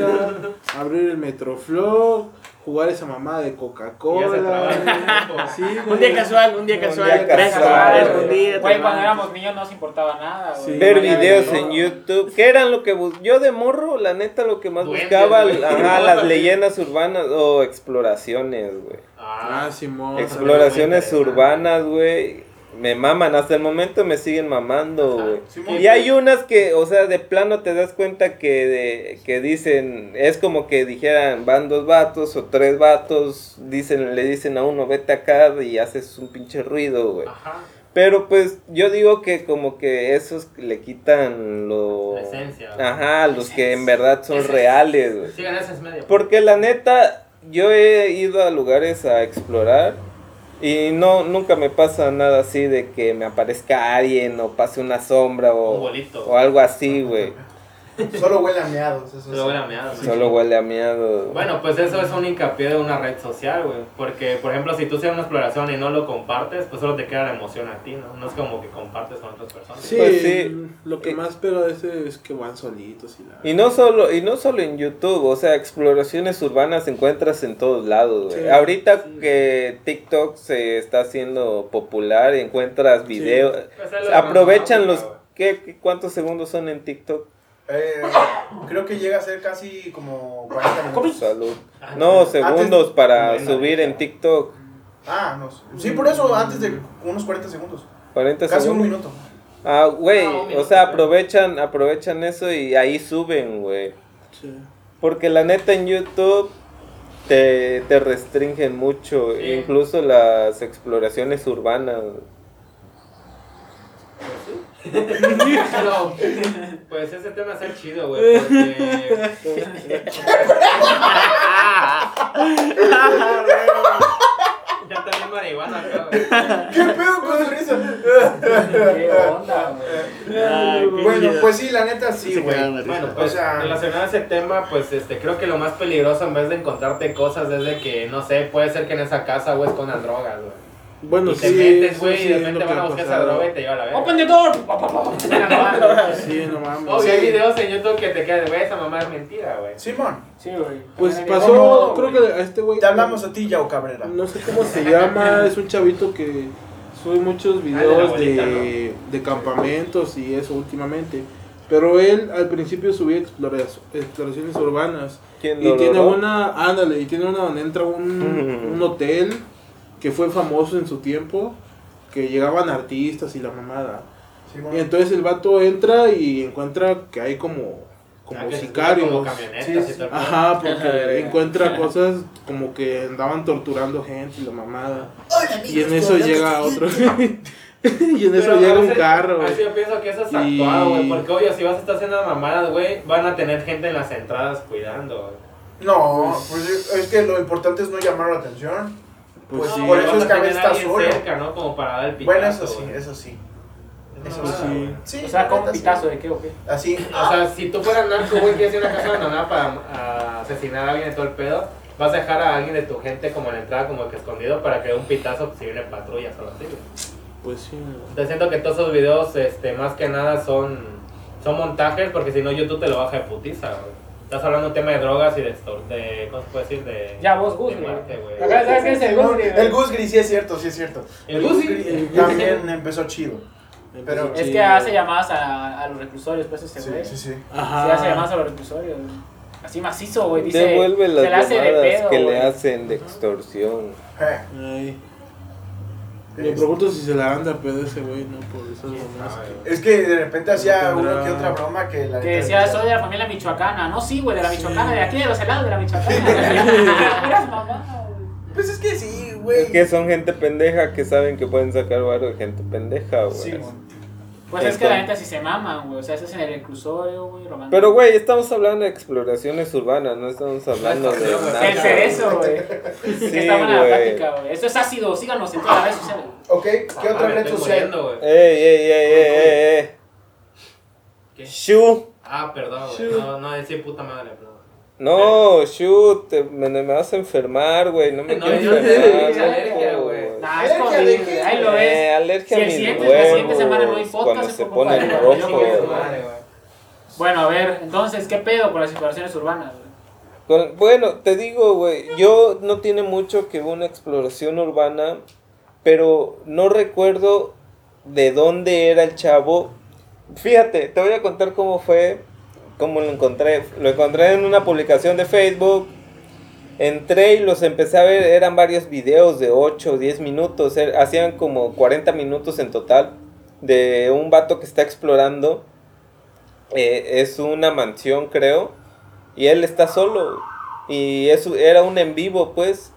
abrir el Metroflow, jugar esa mamada de Coca-Cola. Sí, Un día casual, un día Un casual. día casual, güey. un día. Güey, te cuando éramos niños no nos importaba nada. Sí. Ver videos en YouTube. ¿Qué eran lo que bus- yo de morro, la neta, lo que más buscaba? güey. Ajá, las leyendas urbanas o exploraciones, güey. Ah, Simón. Exploraciones urbanas, güey. Me maman, hasta el momento me siguen mamando, güey. Y hay unas que, o sea, de plano te das cuenta que, de, que dicen, es como que dijeran, van dos vatos o tres vatos, dicen, le dicen a uno, vete acá y haces un pinche ruido, güey. Ajá. Pero pues yo digo que como que esos le quitan lo... La esencia. Ajá, los que en verdad son reales, güey. Sigan. Porque la neta, yo he ido a lugares a explorar y no nunca me pasa nada así de que me aparezca alguien o pase una sombra o, o algo así, güey. Solo huele a meados, eso sí. la meada, güey. Solo huele a miado. Bueno, pues eso es un hincapié de una red social, güey. Porque, por ejemplo, si tú haces una exploración y no lo compartes, pues solo te queda la emoción a ti, ¿no? No es como que compartes con otras personas. Sí, Pues sí. lo que más pego de ese es que van solitos y la... Y no solo y no solo en YouTube, o sea, exploraciones urbanas encuentras en todos lados, güey. Sí. Ahorita que TikTok se está haciendo popular, encuentras videos, Pues es aprovechan los música, ¿qué, qué- cuántos segundos son en TikTok? Eh, creo que llega a ser casi como 40 minutos. Salud. Ah, No, segundos Antes- para subir en TikTok. Ah, no. sé. Sí, por eso antes de unos 40 segundos. 40 Casi un segundos. minuto. Ah, güey, un o minuto, sea, aprovechan, aprovechan eso y ahí suben, güey. Sí. Porque la neta en YouTube te, te restringen mucho, Sí. incluso las exploraciones urbanas. Pero, pues ese tema está chido, güey. Porque. ya también marihuana acá, güey. ¿Qué pedo con su risa? ¿Qué onda, güey? Ay, qué Bueno, chido. pues sí, la neta sí, güey. Bueno, pues O sea- relacionado a ese tema, pues este, creo que lo más peligroso en vez de encontrarte cosas es de que, no sé, puede ser que en esa casa, güey, escondan drogas, güey. Bueno, y te sí. metes, güey, sí y de repente van a buscar esa droga y te lleva a la verga. ¡Open the door! Sí, no mames. Obvio, Sí. hay videos en YouTube que te quedan, güey, esa mamá es mentira, güey. Simón, Sí, güey. Pues pasó, creo güey. que a este güey. te hablamos a ti, Yao Cabrera. No sé cómo se llama, es un chavito que sube muchos videos abuelita, de, de campamentos y eso últimamente. Pero él al principio subía exploraciones urbanas. ¿Quién Y tiene una, ándale, y tiene una donde entra un, un hotel que fue famoso en su tiempo, que llegaban artistas y la mamada. Y entonces el vato entra y encuentra que hay como, como Ah, sicarios. Como camionetas Sí, y sí. todo el pedo. Ajá, porque encuentra cosas como que andaban torturando gente y la mamada. Y en eso llega otro. y en eso Pero llega un carro. Así yo pienso que eso es Y- actuado, güey. Porque obvio, si vas a estar haciendo mamadas, güey, van a tener gente en las entradas cuidando, güey. No, pues es que lo importante es no llamar la atención. Pues Pues sí. por eso es que a tener veces está alguien solo. cerca, ¿no? Como para dar el pitazo, Bueno, eso sí, eso sí. Eso No, sí. Sí, O sea, un sí. pitazo de qué o qué. Así. O sea, si tú fueras narco, güey, ir a una casa abandonada para ah, asesinar a alguien de todo el pedo, vas a dejar a alguien de tu gente como en la entrada, como que escondido, para que dé un pitazo si viene patrullas o algo así. Pues sí. Entonces siento que todos esos videos, este, más que nada son, son montajes, porque si no YouTube te lo baja de putiza, güey. Estás hablando de un tema de drogas y de, extor- de ¿cómo se puede decir? De, Ya, vos, Gus, güey. ¿Sabes qué es el Gus? El Gus Gris, sí es cierto, sí es cierto. El Gus también empezó chido. Pero- Es que hace llamadas a, a los reclusorios, pues ese Sí, güey. sí, sí. Ajá. Sí, hace llamadas a los reclusorios. Así macizo, güey. Dice, Devuelve se las la hace de llamadas pedo, que le hacen de extorsión. Eh, Ay. Me pregunto si se la anda pedo ese güey, ¿no? Por esas Es que de repente hacía una que otra broma que la Que decía, soy de la familia michoacana. No, sí, güey, de la Sí. michoacana, de aquí de los helados, de la michoacana. Pues es que sí, güey. Es que son gente pendeja que saben que pueden sacar varo de gente pendeja, güey. Sí, Pues es que la gente sí se maman, güey. O sea, eso es en el reclusorio, güey. Pero, güey, estamos hablando de exploraciones urbanas, no estamos hablando de nada. El cerezo, güey. Sí, que está buena la plática, güey. Esto es ácido, síganos en todas las redes sociales. Ok, ¿qué Ah, otra me red social? Ey, ey, ey, ey, ey, ey. ¿Qué? Shu. Ah, perdón, güey. No, no, decía puta madre, perdón. No, Shu, te, me, me vas a enfermar, güey. No me No, quiero yo te enfermar. dije alergia, güey. Nah, es Alergia COVID, güey. Ahí lo Eh, ves. alergia Si a mis siguiente- la siguiente semana no hay podcast, cuando es se por culpa ponen de- rojos. yo voy a sumar. Madre, güey. Bueno, a ver, entonces, ¿qué pedo con las exploraciones urbanas, güey? Con- bueno, te digo, güey, yo no tiene mucho que una exploración urbana, pero no recuerdo de dónde era el chavo. Fíjate, te voy a contar cómo fue, cómo lo encontré. Lo encontré en una publicación de Facebook. Entré y los empecé a ver, eran varios videos de 8 o 10 minutos, er- hacían como 40 minutos en total de un vato que está explorando. Eh, es una mansión, creo. Y él está solo. Y eso era un en vivo, pues,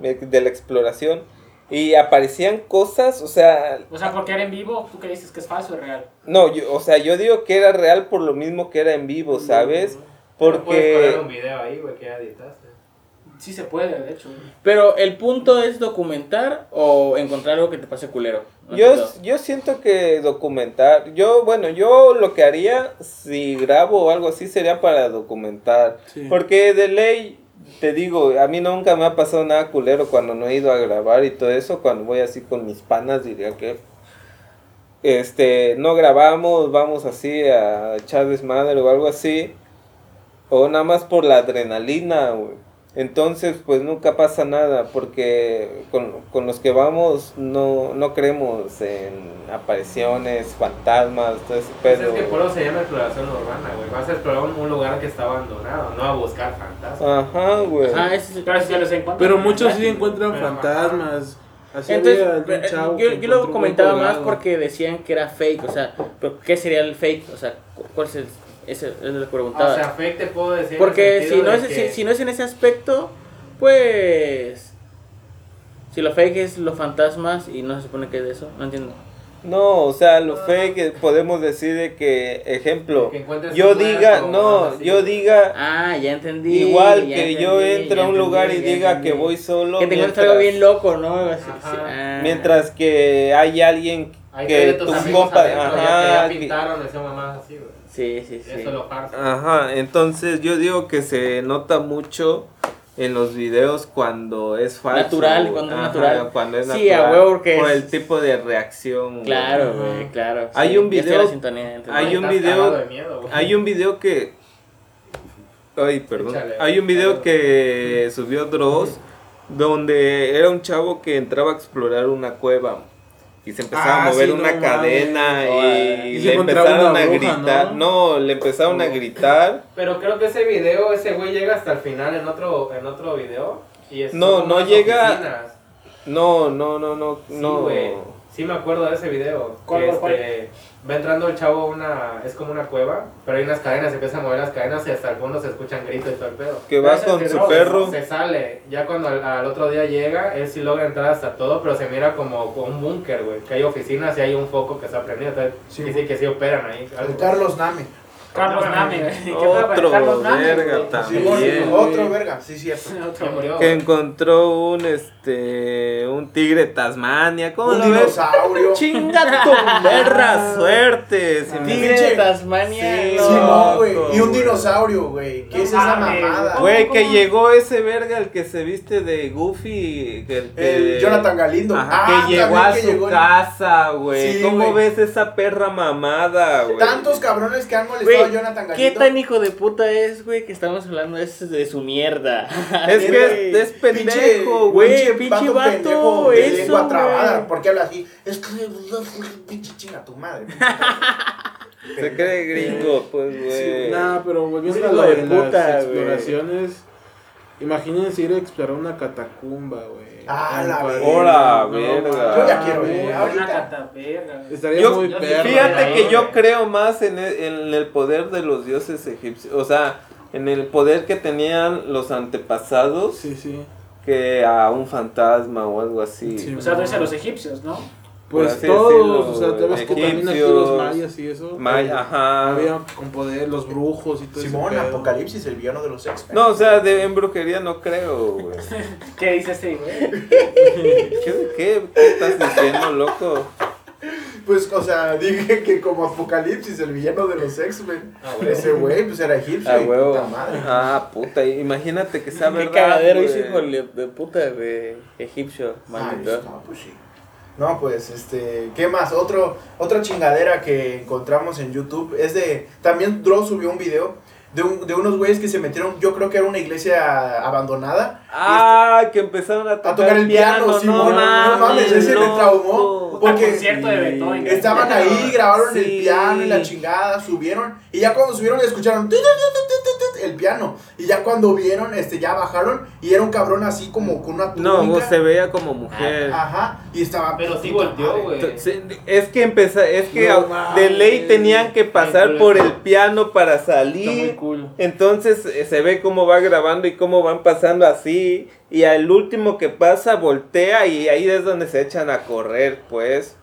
de, de la exploración. Y aparecían cosas, o sea, O sea, porque era en vivo, ¿tú qué dices que es falso o es real? no, yo, o sea, yo digo que era real por lo mismo que era en vivo, ¿sabes? Pero Puedes poner Porque un video ahí, güey, que ya editaste. Sí se puede, de hecho. Pero el punto es documentar o encontrar algo que te pase culero. No yo, yo siento que documentar, yo, bueno, yo lo que haría si grabo o algo así sería para documentar. Sí. Porque de ley, te digo, a mí nunca me ha pasado nada culero cuando no he ido a grabar y todo eso. Cuando voy así con mis panas, diría que este no grabamos, vamos así a echar desmadre o algo así. O nada más por la adrenalina, güey. Entonces, pues nunca pasa nada, porque con, con los que vamos no, no creemos en apariciones, fantasmas, todo ese Pues pedo. es que por eso se llama exploración urbana, güey. Vas a explorar un, un lugar que está abandonado, no a buscar fantasmas. Ajá, güey. Es el- Pero si ya los encuentran. Pero muchos sí encuentran Pero, fantasmas. Así Entonces, eh, yo, que yo lo comentaba más porque decían que era fake, o sea, pero ¿qué sería el fake? O sea, cu- ¿cuál es el, ese es lo que preguntaba? O sea, fake te puedo decir. porque si no, de es, que- si, si no es en ese aspecto, pues... Si lo fake es los fantasmas y no se supone que es de eso, no entiendo. No, o sea, lo fake que podemos decir de que, ejemplo, Que yo diga, no, yo diga, Ah, ya entendí. igual ya que yo entendí, entro ya a un entendí, lugar y diga entendí. que voy solo, Que te mientras, algo bien loco, ¿no? Así, Ajá. sí, ah. mientras que hay alguien que tus tu amigos compa, adentro, ya, que ajá, ya que- pintaron esa mamá así, güey. Sí, sí, sí. Eso es lo farsa. Ajá, entonces yo digo que se nota mucho en los videos cuando es falso. Natural, cuando es natural. Cuando es Sí, a huevo, porque Por es- el tipo de reacción. Claro, güey, claro. Hay sí, un estoy en video- sintonía, hay un video- miedo, güey. Hay un video que. Ay, perdón. Échale, Hay un video échale. que subió Dross donde era un chavo que entraba a explorar una cueva y se empezaba Ah, a mover sí, una no cadena y, le empezaron una a bruja, gritar. ¿no? le empezaron a gritar. Pero creo que ese video, ese güey llega hasta el final en otro, en otro video. Y es No, no llega- oficinas. No, no, no, no, Sí, no. güey. Sí me acuerdo de ese video. ¿Cuál, que cuál, este, va entrando el chavo a una, es como una cueva, pero hay unas cadenas, se empiezan a mover las cadenas y hasta el fondo se escuchan gritos y todo el pedo. que Pero va ese es con su perro. Se sale, ya cuando al, al otro día llega, él sí logra entrar hasta todo, pero se mira como, como un búnker, güey, que hay oficinas y hay un foco que está prendido, entonces Sí. sí, sí que sí operan ahí. Algo. Carlos Name. Carlos Name, güey. ¿Qué pedo con Otro Carlos Name, verga güey? también. Sí, otro verga, sí, cierto. Otro. Que encontró un, es- este, un tigre Tasmania, ¿cómo Un lo ves? dinosaurio. Chinga tu perra suerte. si Ah. Tigre Pinche- de Tasmania. Sí, no. Sí, no, güey. Y un dinosaurio, güey. ¿Qué es esa mamada? Güey, que ¿Cómo? llegó ese verga, el que se viste de Goofy. que- El, que- El Jonathan Galindo. Ajá, Ah, que llegó a que su llegó el- casa, güey. Sí, ¿Cómo güey. ves esa perra mamada, güey? Tantos cabrones que han molestado Güey, a Jonathan ¿qué Galindo. tan hijo de puta es, güey, que estamos hablando es de su mierda? Es que es, es pendejo, güey, güey. pinche vato, pendejo de eso, lengua trabada. ¿Por qué habla así? Es que pinche chinga tu madre. Se cree gringo, pues, güey. Nah, pero volviendo Sí, a lo de de puta, las exploraciones, imagínense ir a explorar una catacumba, güey. Ah, la verga. Verga. Yo ya quiero ir. Una cataperra. Estaría Yo- muy yo sí, perro. Fíjate que yo creo más en el, en el poder de los dioses egipcios. O sea, en el poder que tenían los antepasados Sí, sí. Que a un fantasma o algo así. Sí. O sea, tú dices a los egipcios, ¿no? Pues todos, decirlo, o sea, te ves que también aquí egipcios, los mayas y eso. Maya, ajá. Había con poder los brujos y todo Simón, ese pedo. Apocalipsis, el villano de los X-Men. No, o sea, de, en brujería no creo, güey. ¿Qué dice este güey? ¿Qué, qué, qué estás diciendo, loco? Pues, o sea, dije que como Apocalipsis, el villano de los X-Men. Ah. Ese güey, pues era egipcio. Ah, y huevo. puta madre. Ah, puta, imagínate que sea Qué verdad. cagadero ese hijo de puta de egipcio, maldito. no, pues sí. No, pues, este, ¿qué más? Otro, otra chingadera que encontramos en YouTube es de, también Dross subió un video de, un- de unos güeyes que se metieron, yo creo que era una iglesia abandonada. Ah, que empezaron a tocar, tocar el piano, Simón. no No mames, mames, ese me loco. traumó. Porque de Beethoven. Estaban ahí, grabaron el Sí. piano y la chingada, subieron. Y ya cuando subieron escucharon tu, tu, tu, tu, tu, tu, el piano. Y ya cuando vieron, este, ya bajaron. Y era un cabrón así como con una No, túnica. vos se veía como mujer. Ajá. Y estaba. Pero sí volteó, güey. Es que empezó, es que No a- mames. de ley tenían que pasar por el piano para Está muy salir. cool. Entonces eh, se ve cómo va grabando y cómo van pasando así. Y al último que pasa voltea y ahí es donde se echan a correr, pues.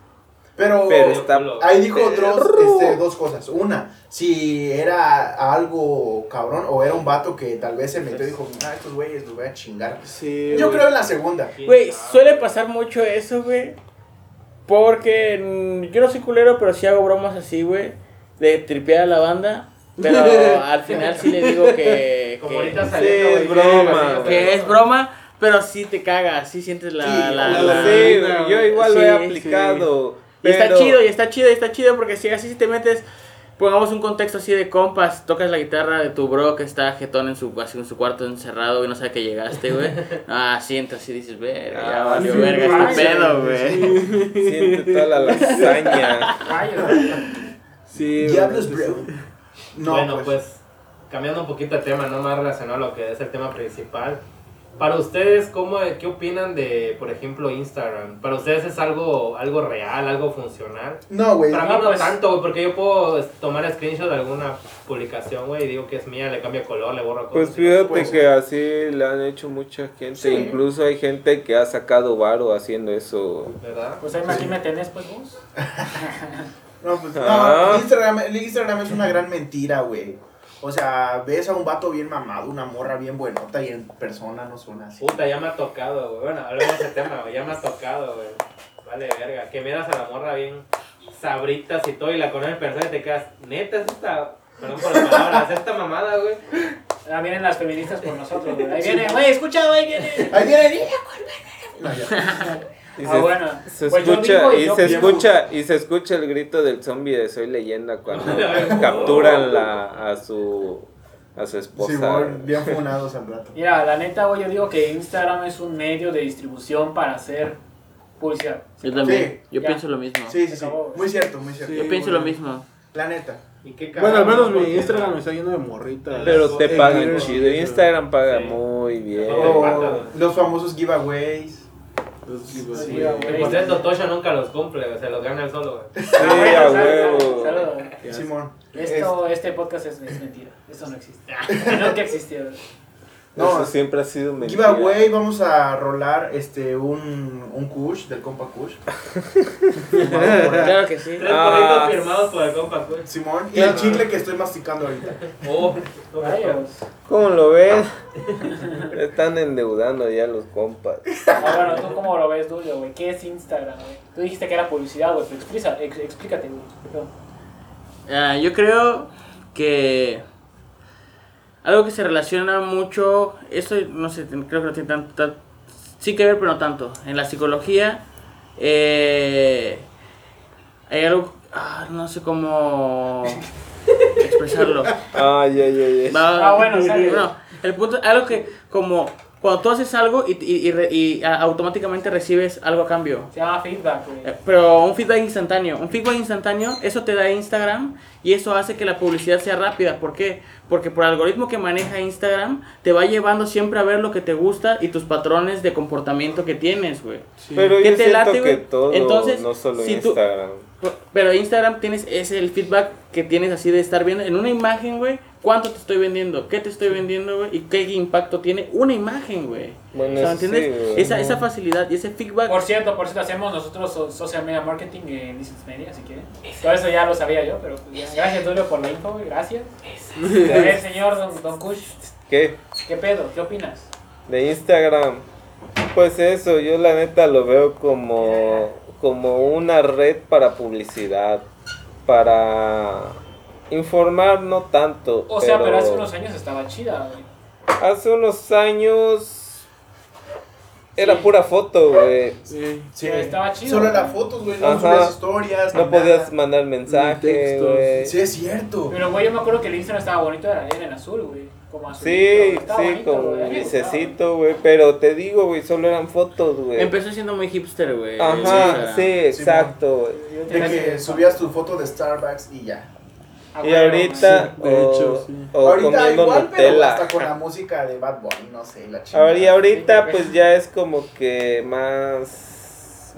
Pero, Pero está ahí dijo. Dross este, dos cosas. Una, si era algo cabrón o era un vato que tal vez se metió y dijo, ah, estos güeyes los voy a chingar. Sí, Yo güey. creo en la segunda. Güey, suele pasar mucho eso, güey. Porque mm, yo no soy culero, pero sí hago bromas así, güey. De tripear a la banda. Pero al final sí le digo que. Como que- ahorita Sí, saliendo, es broma, sí, que es broma, pero sí te cagas, sí sientes la. Sí, la- la- la- Sí, la- yo igual lo he sí, Y está chido, y está chido, y está chido, porque si así te metes, pongamos un contexto así de compas, tocas la guitarra de tu bro que está jetón en su, así en su cuarto encerrado y no sabe que llegaste, güey. Ah, sientes así dices, verga, ya Ah, valió sí, verga vaya, este pedo, güey. Siente toda la lasaña. Sí, Diablos, bro. No, bueno, pues. pues. cambiando un poquito de tema, no más relacionado a lo que es el tema principal. Para ustedes, ¿cómo, ¿qué opinan de, por ejemplo, Instagram? ¿Para ustedes es algo, algo real, algo funcional? No, güey. Para mí No, no pues- tanto, güey, porque yo puedo tomar screenshot de alguna publicación, güey, y digo que es mía, le cambio color, le borro Pues cosas. fíjate Pues- que así le han hecho mucha gente. Sí. Incluso hay gente que ha sacado varo haciendo eso. ¿Verdad? Pues ahí aquí me tenés, pues vos. No, pues, Ah. no, Instagram, el Instagram es una gran mentira, güey. O sea, ves a un vato bien mamado, una morra bien buenota y en persona no son así. Puta, ya me ha tocado, güey. Bueno, hablemos de ese tema, güey. Ya me ha tocado, güey. Vale, verga. Que miras a la morra bien sabritas y todo y la conoces en persona y te quedas, neta, es esta. Perdón por las palabras, esta mamada, güey. Ah, vienen las feministas por nosotros, güey. Ahí viene, güey, escucha, güey, viene. Ahí viene, mira, No, ya. Y Ah, se, bueno. se Pues escucha y yo se pienso- escucha y se escucha el grito del zombie de Soy Leyenda cuando capturan la, a su a su esposa. Simón, bien funados al rato. Mira, la neta, güey, yo digo que Instagram es un medio de distribución para hacer publicidad. Yo también, Sí, yo ya. pienso lo mismo. Sí, sí, sí. Muy cierto, muy cierto. Sí. Yo pienso lo mismo. La neta. ¿Y qué Bueno, al menos mi Instagram está lleno de morritas. Pero te Eh, pagan eh, chido. eh, Instagram paga Sí. muy bien. Oh. Los famosos giveaways. Sí, güey. Tosha nunca los cumple, güey, se los gana él solo, güey. Sí, bueno, a salud, huevo. salud. Ya. Simón. Esto, este podcast es, es mentira. Esto no existe. no que existió. No, Eso siempre ha sido mentira. Giveaway, vamos a rolar este un, un Kush del compa Kush. Claro que sí. Tres Ah. porritos firmados por el compa, güey. Simón, y el chicle que estoy masticando ahorita. Oh. ¿Cómo lo ven? Están endeudando ya los compas. Ah, bueno, ¿tú cómo lo ves, Dulio, güey? ¿Qué es Instagram, güey? Tú dijiste que era publicidad, güey, pero explícate, güey. Ah, yo creo que algo que se relaciona mucho, esto no sé, creo que no tiene tanto, tan- sí que ver, pero no tanto. En la psicología eh, hay algo, ah, no sé cómo expresarlo. Ay, ay, ay, Ah, bueno, sale. no, el punto, algo que como cuando tú haces algo y, y, y re- y, automáticamente recibes algo a cambio. Se llama feedback, Eh, güey. Pero un feedback instantáneo. Un feedback instantáneo, eso te da Instagram y eso hace que la publicidad sea rápida. ¿Por qué? Porque por el algoritmo que maneja Instagram te va llevando siempre a ver lo que te gusta y tus patrones de comportamiento que tienes, güey. Pero ¿Qué yo te late, que güey? todo, Entonces, no solo si tú- Instagram. Pero Instagram tienes es el feedback que tienes así de estar viendo en una imagen, güey. ¿Cuánto te estoy vendiendo? ¿Qué te estoy vendiendo, güey? ¿Y qué impacto tiene una imagen, güey? Bueno, O sea, ¿entiendes? sí, güey. esa, esa facilidad y ese feedback. Por cierto, por cierto, hacemos nosotros so- social media marketing en Distance Media, si quieren. Todo eso ya lo sabía yo, pero pues, ya. gracias, Dulio, por la info, güey, gracias. A ver, señor Don, Don Kush, ¿Qué? ¿qué pedo? ¿Qué opinas? De Instagram. Pues eso, yo la neta lo veo como, como una red para publicidad. Para informar no tanto. O sea, pero hace unos años estaba chida, güey. Hace unos años era Sí. pura foto, güey. Sí. Sí, Estaba chido, Solo era fotos, güey. No subías historias. No ni podías nada. mandar mensaje, güey. Sí, es cierto. Pero, güey, yo me acuerdo que el Instagram estaba bonito, era, era en azul, güey. Como. Sí, sí, con vicecito, güey. Pero te digo, güey, solo eran fotos, güey. Empezó siendo muy hipster, güey. Ajá, Instagram. sí, exacto, güey. De que subías tu foto de Starbucks y ya. Y ahorita, Sí, de o, hecho, sí. o Ahorita comiendo igual, pero Nutella. hasta con la música de Bad Bunny, no sé, la chingada. Ahora, y ahorita Sí, pues ya es como que más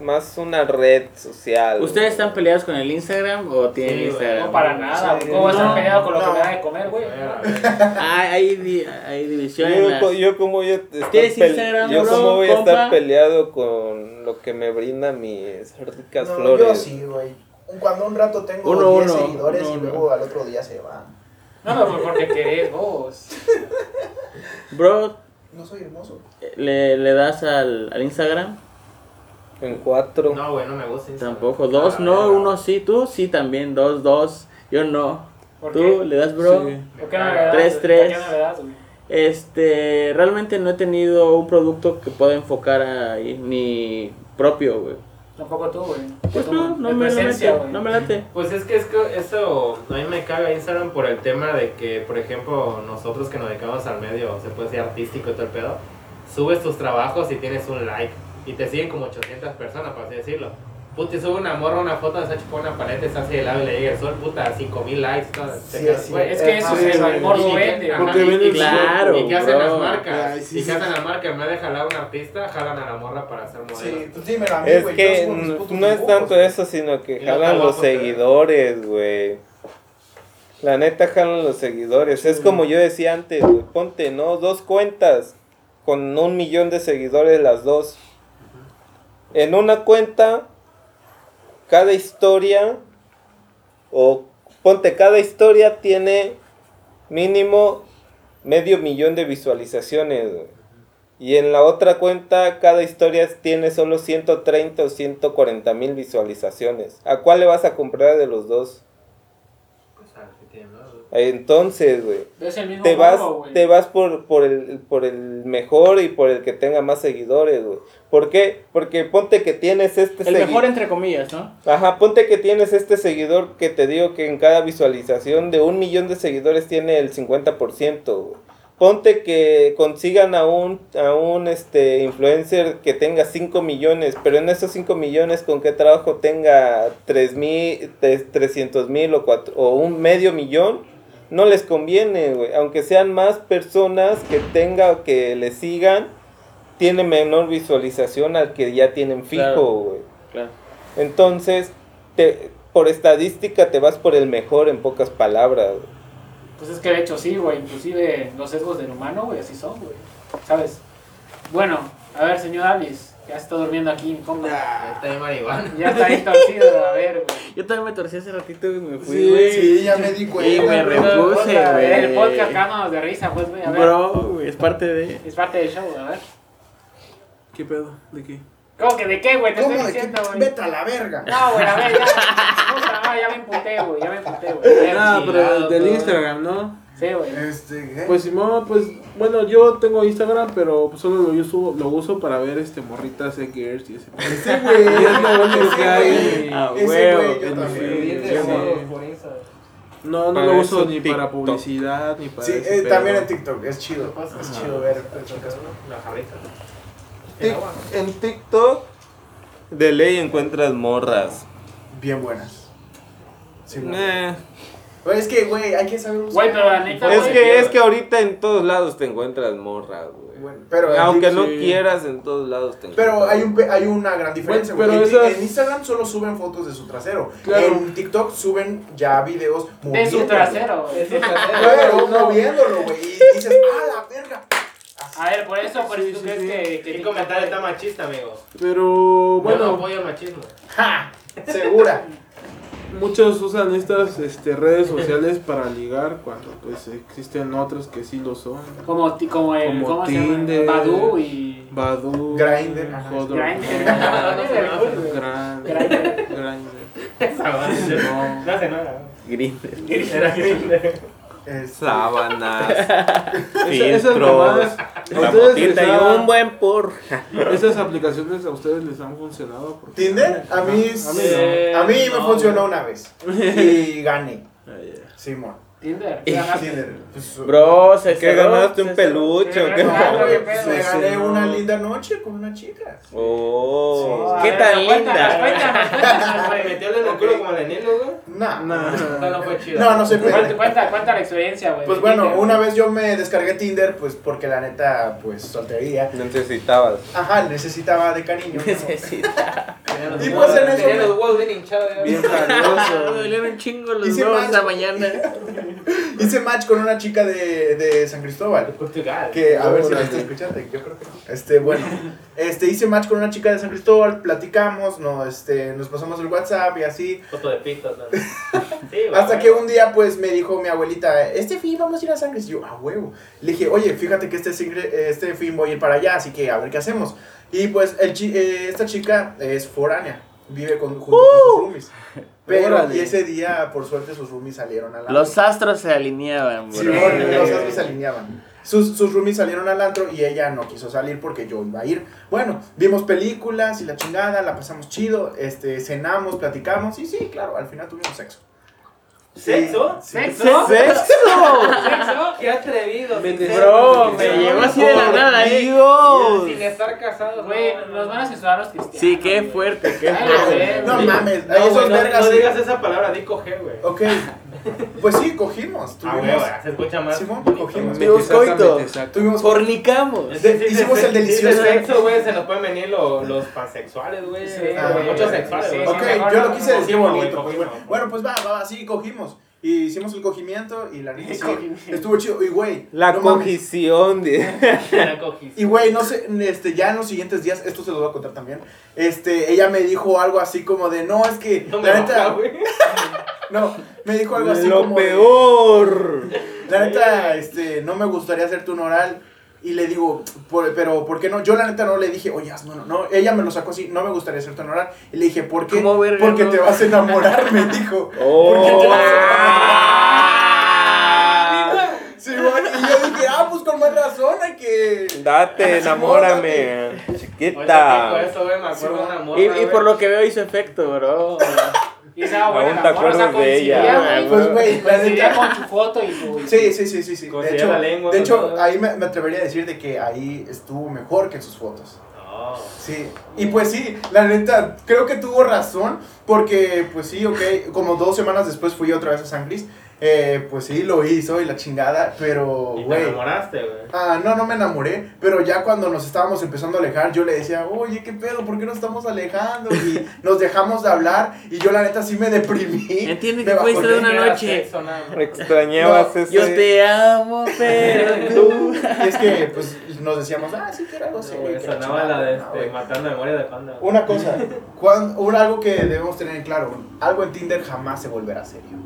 más una red social. ¿Ustedes están peleados con el Instagram o tienen Sí, güey. Instagram? No, para nada, Sí. ¿Cómo vas a estar no, peleado con lo que no. me da de comer, güey? Ah, hay, di- hay división en yo, las- yo como yo estar ¿Tienes pel- Instagram, yo bro, como voy a estar peleado con lo que me brindan mis ricas No, flores. yo sí, güey. Cuando un rato tengo Uno, 10 uno, seguidores uno, y uno. luego al otro día se van. No, no, pues porque querés vos. Bro, No soy hermoso. ¿le, le das al, al Instagram? En cuatro. No, güey, no me gusta. Instagram. Tampoco. Dos, Ah, no, uno sí. Tú sí también. Dos, dos. Yo no. ¿Por ¿Tú qué? le das, bro? Sí. ¿Por qué no le das? Tres, tres. ¿Por qué no le das? Este, realmente no he tenido un producto que pueda enfocar ahí, ni propio, güey. Tampoco tú, güey. Pues no, no me, no me presencia, late, no me late. Pues es que, es que eso a mí me caga Instagram por el tema de que, por ejemplo, nosotros que nos dedicamos al medio, se puede decir artístico y todo el pedo, subes tus trabajos y tienes un like y te siguen como 800 personas, por así decirlo. Puta, y sube una morra una foto de chica con una paleta y se hace helado y le llega el sol, puta, 5000 likes. Todo, Sí, te Es que eso es el morbo y que- vende. Porque y- claro, ¿Y qué hacen bro. las marcas? Ay, sí, ¿Y qué sí, hacen las marcas? En vez de jalar a un artista, jalan a la morra para hacer modelo. Sí, pues dímelo a mí, Es güey. que no es tanto eso, sino que jalan está los seguidores, güey. La neta jalan los seguidores. Es como yo decía antes, güey. Ponte, ¿no? Dos cuentas con un millón de seguidores las dos. En una cuenta, cada historia, o ponte, cada historia tiene mínimo medio millón de visualizaciones. Y en la otra cuenta, cada historia tiene solo 130 o 140 mil visualizaciones. ¿A cuál le vas a comprar de los dos? Pues, al que tiene, ¿no? Entonces, güey, te vas, te vas por, por, el, por el mejor y por el que tenga más seguidores, güey. ¿Por qué? Porque ponte que tienes este El segui- mejor entre comillas, ¿no? Ajá, ponte que tienes este seguidor que te digo que en cada visualización de un millón de seguidores tiene el 50%. güey. Ponte que consigan a un, a un este, influencer que tenga 5 millones, pero en esos 5 millones con qué trabajo tenga 3 mil, 300 mil o, cuatro- o un medio millón, no les conviene, güey. Aunque sean más personas que tenga que le sigan, tiene menor visualización al que ya tienen fijo, güey. Claro. Entonces, te, por estadística te vas por el mejor en pocas palabras. güey. Pues es que de hecho sí, güey. Inclusive los sesgos del humano, güey, así son, güey. ¿Sabes? Bueno, a ver, señor Alice, ya está durmiendo aquí incómodo. Ya está bien marihuana. Ya está ahí torcido, a ver, güey. Yo también me torcí hace ratito y me fui, Sí, güey. Sí, ya me di cuenta. Y me repuse, Podcast, güey. El podcast cagándonos de risa, pues, güey, a ver. Bro, güey, es parte de... Es parte del show, a ver. ¿Qué pedo? ¿De qué? ¿Cómo que de qué, güey? Te ¿Cómo estoy diciendo, güey. vete a la verga? No, güey, a ver, ya. Puta madre, ya me emputé, güey, ya me emputé, güey. Ah, pero del. Instagram, ¿no? Sí, güey. Este, ¿qué? Pues Simón, pues bueno, yo tengo Instagram, pero pues, solo lo uso, lo uso para ver este morritas de girls y ese. Ese güey. Es lo único que hay. Ah, Ese güey, yo también. sí, sí. No, no Para lo uso ni para TikTok. publicidad ni para Sí, eh, también en TikTok, es chido. Es chido ver. La jarrita. Tic- En TikTok, de ley encuentras morras. Bien buenas. Sí. Eh, Güey, es que, güey, hay que saber usar. Güey, pero la neta, es güey, que, es que ahorita en todos lados te encuentras morras, güey. Bueno, pero, Aunque no sí. quieras, en todos lados te Pero encuentras. hay, un, hay una gran diferencia, güey. pero En, esas- en Instagram solo suben fotos de su trasero. Claro. En TikTok suben ya videos De su trasero, güey. Es su trasero. Pero moviéndolo, güey. Y dices, ¡ah, la verga! A ver, por eso, por Sí, eso tú sí, crees sí. que, que ¿Qué TikTok- comentario está machista, amigo? Pero Bueno, bueno, apoyo el machismo. ¡Ja! Segura. muchos usan estas este, redes sociales para ligar cuando pues existen otros que sí lo son. Como, ti- como el, Como ¿cómo se Tinder. llama? Badu y... Badu, Grindr, Grindr. Grindr. No hace nada. Grindr, Era Grindr. Este, sábanas, esas filtros, mamadas, ¿a una ustedes les motita y un buen por. ¿Esas aplicaciones a ustedes les han funcionado? Porque- ¿Tinder? A mí, A mí Eh, a mí me no, funcionó güey. una vez. Y gané. Ah. Simón. Tinder. Tinder. Pues, Bro, se ¿Qué cerró, ganaste? ¿Un se cerró. peluche o qué? Güey, qué pedo. me gané Sí, no. una linda noche con una chica. Oh, A ¿Qué ver, tan cuéntanos, linda? Cuéntanos, cuéntanos, ¿Me güey. metió en el culo como el enilo, güey? Nah. Nah. No, no fue chido. No, no se Cuenta, puede. cuenta, cuenta la experiencia, güey. Pues bueno, Tinder. una vez yo me descargué Tinder, pues porque la neta, pues soltería. necesitabas. Ajá, necesitaba de cariño. ¿no? Necesita. Y pues en eso tenía me- los huevos bien hinchados. ya. Bien Me valioso. dolieron un chingo los Hice huevos match. esa mañana. Hice match con una chica de, de San Cristóbal. Portugal. Que a ver si la está escuchando, yo creo que no. Este, bueno, este, hice match con una chica de San Cristóbal, platicamos, no, este, nos pasamos el WhatsApp y así. Foto de pitos, ¿no? Sí. Hasta que un día, pues, me dijo mi abuelita, este fin vamos a ir a San Cristóbal. Y yo, a huevo. Le dije, oye, fíjate que este, este fin voy a ir para allá, así que a ver qué hacemos. Y pues, el eh, esta chica es foránea, vive con, junto con sus roomies. Pero, Órale. y ese día, por suerte, sus roomies salieron a la Los astros se alineaban, bro. Simón, los astros se alineaban. Sus, sus roomies salieron al antro y ella no quiso salir porque yo iba a ir. Bueno, vimos películas y la chingada, la pasamos chido, este, cenamos, platicamos y sí, claro, al final tuvimos sexo. ¿Sexo? ¿Sexo? ¡Sexo! ¿Sexo? Qué atrevido. ser- Bro, me llegó así de la nada, eh. Sin estar casado. Güey, nos van a censurar los cristianos. Sí, qué fuerte, qué fuerte. No mames, No, esos no, vergas. no sí. digas esa palabra, di coger, güey. Ok, pues sí, cogimos. Ah, Tuvimos, güey, se escucha más. Simón, cogimos. Tuvimos coito. tuvimos Fornicamos. Hicimos sí, el sí, delicioso. de sexo, güey, se nos pueden venir lo- los pansexuales, güey. Ah, muchos sexuales, sí, güey. sí, Ok, yo lo quise decir bonito. bueno. Bueno, pues va, va, sí, cogimos. Y hicimos el cogimiento y la neta estuvo chido. Y güey, La no cogición de... La cogiste. Y güey, no sé, este, ya en los siguientes días, esto se lo voy a contar también. Este, ella me dijo algo así como de, no, es que, No me la neta, baja, güey. no, me dijo algo así Lo como de, peor. la neta, este, no me gustaría hacerte un oral. Y le digo, "Por- pero ¿por qué no? Yo la neta no le dije, oye, no, no, no. Ella me lo sacó así, no me gustaría hacerte un oral. Y le dije, ¿por qué? ¿Cómo verga Porque no? te vas a enamorar, me dijo. Oh. ¿Por qué te vas a enamorar? Sí, bueno, y yo dije, ah, pues con más razón hay que... Date, enamórame, chiquita. eso, güey, me acuerdo de una morra, Y, por lo que veo hizo efecto, bro. Y esa buena, Aún te acuerdas de ella. coincidía, güey. Pues, güey, la Coincidía neta... con tu foto y tu... Sí, sí, sí, sí, sí. De hecho, la lengua, de hecho ahí me, me atrevería a decir de que ahí estuvo mejor que en sus fotos. Sí, y pues sí, la neta, creo que tuvo razón, porque pues sí, ok, como dos semanas después fui otra vez a San Luis, eh, pues sí, lo hizo y la chingada, pero, Y te güey, enamoraste, güey. ah, no, no me enamoré, pero ya cuando nos estábamos empezando a alejar, yo le decía, oye, ¿qué pedo? ¿Por qué nos estamos alejando? Y nos dejamos de hablar, y yo la neta sí me deprimí. Entiende que fue de una noche. Extrañabas No, ese. Yo te amo, pero tú. Y es que, pues, nos decíamos, ah, sí, que era algo serio, No, que güey, la sonaba chingada". la de No, este, güey. matando memoria de panda. Una cosa, cuan- un, algo que debemos tener en claro, algo en Tinder jamás se volverá serio.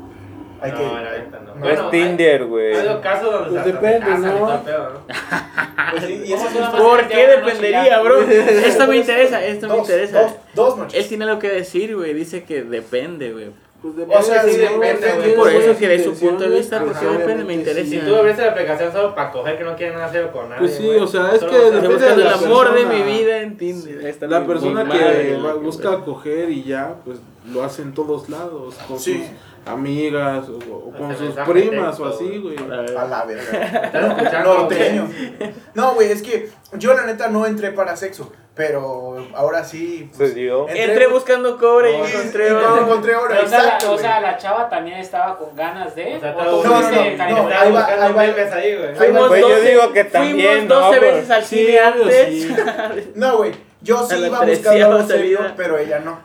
Hay no, que, la neta no. no. No es Tinder, güey. Hay, casos donde Pues depende, casan y ¿no? pedo, ¿no? pues sí, y eso es ¿Cómo se ¿Por qué dependería, bro? Esto me interesa, esto me dos, interesa. Dos, dos noches. Él tiene algo que decir, güey. Dice que depende, güey. Pues O sea, depende, sí, depende, Si güey. Por eso que de su punto de vista, pues, depende, me interesa. Si sí. tú abriste la aplicación solo para coger que no quieren nada serio con nadie. Pues sí, o sea, es Solo que depende buscando de el la amor de persona. mi vida en Tinder. La persona que busca coger y ya, pues lo hace en todos lados, con Sí. sus amigas o, o con sus primas o así, güey. A la verga. Norteño. No, güey, es que yo la neta no entré para sexo, pero ahora sí. pues, Se dio. Entré buscando cobre y y- encontré y no oro. encontré oro, o sea, la- o sea, la chava también estaba con ganas de. O sea, ¿O estaba tú No, no, no, no, ahí va, ahí va. ahí, güey. Fuimos Pues yo 12 digo que también, fuimos ¿no? 12 Pues, veces al sí, cine obvio, antes. sí. No, güey, yo A sí la iba buscando algo serio, pero ella no.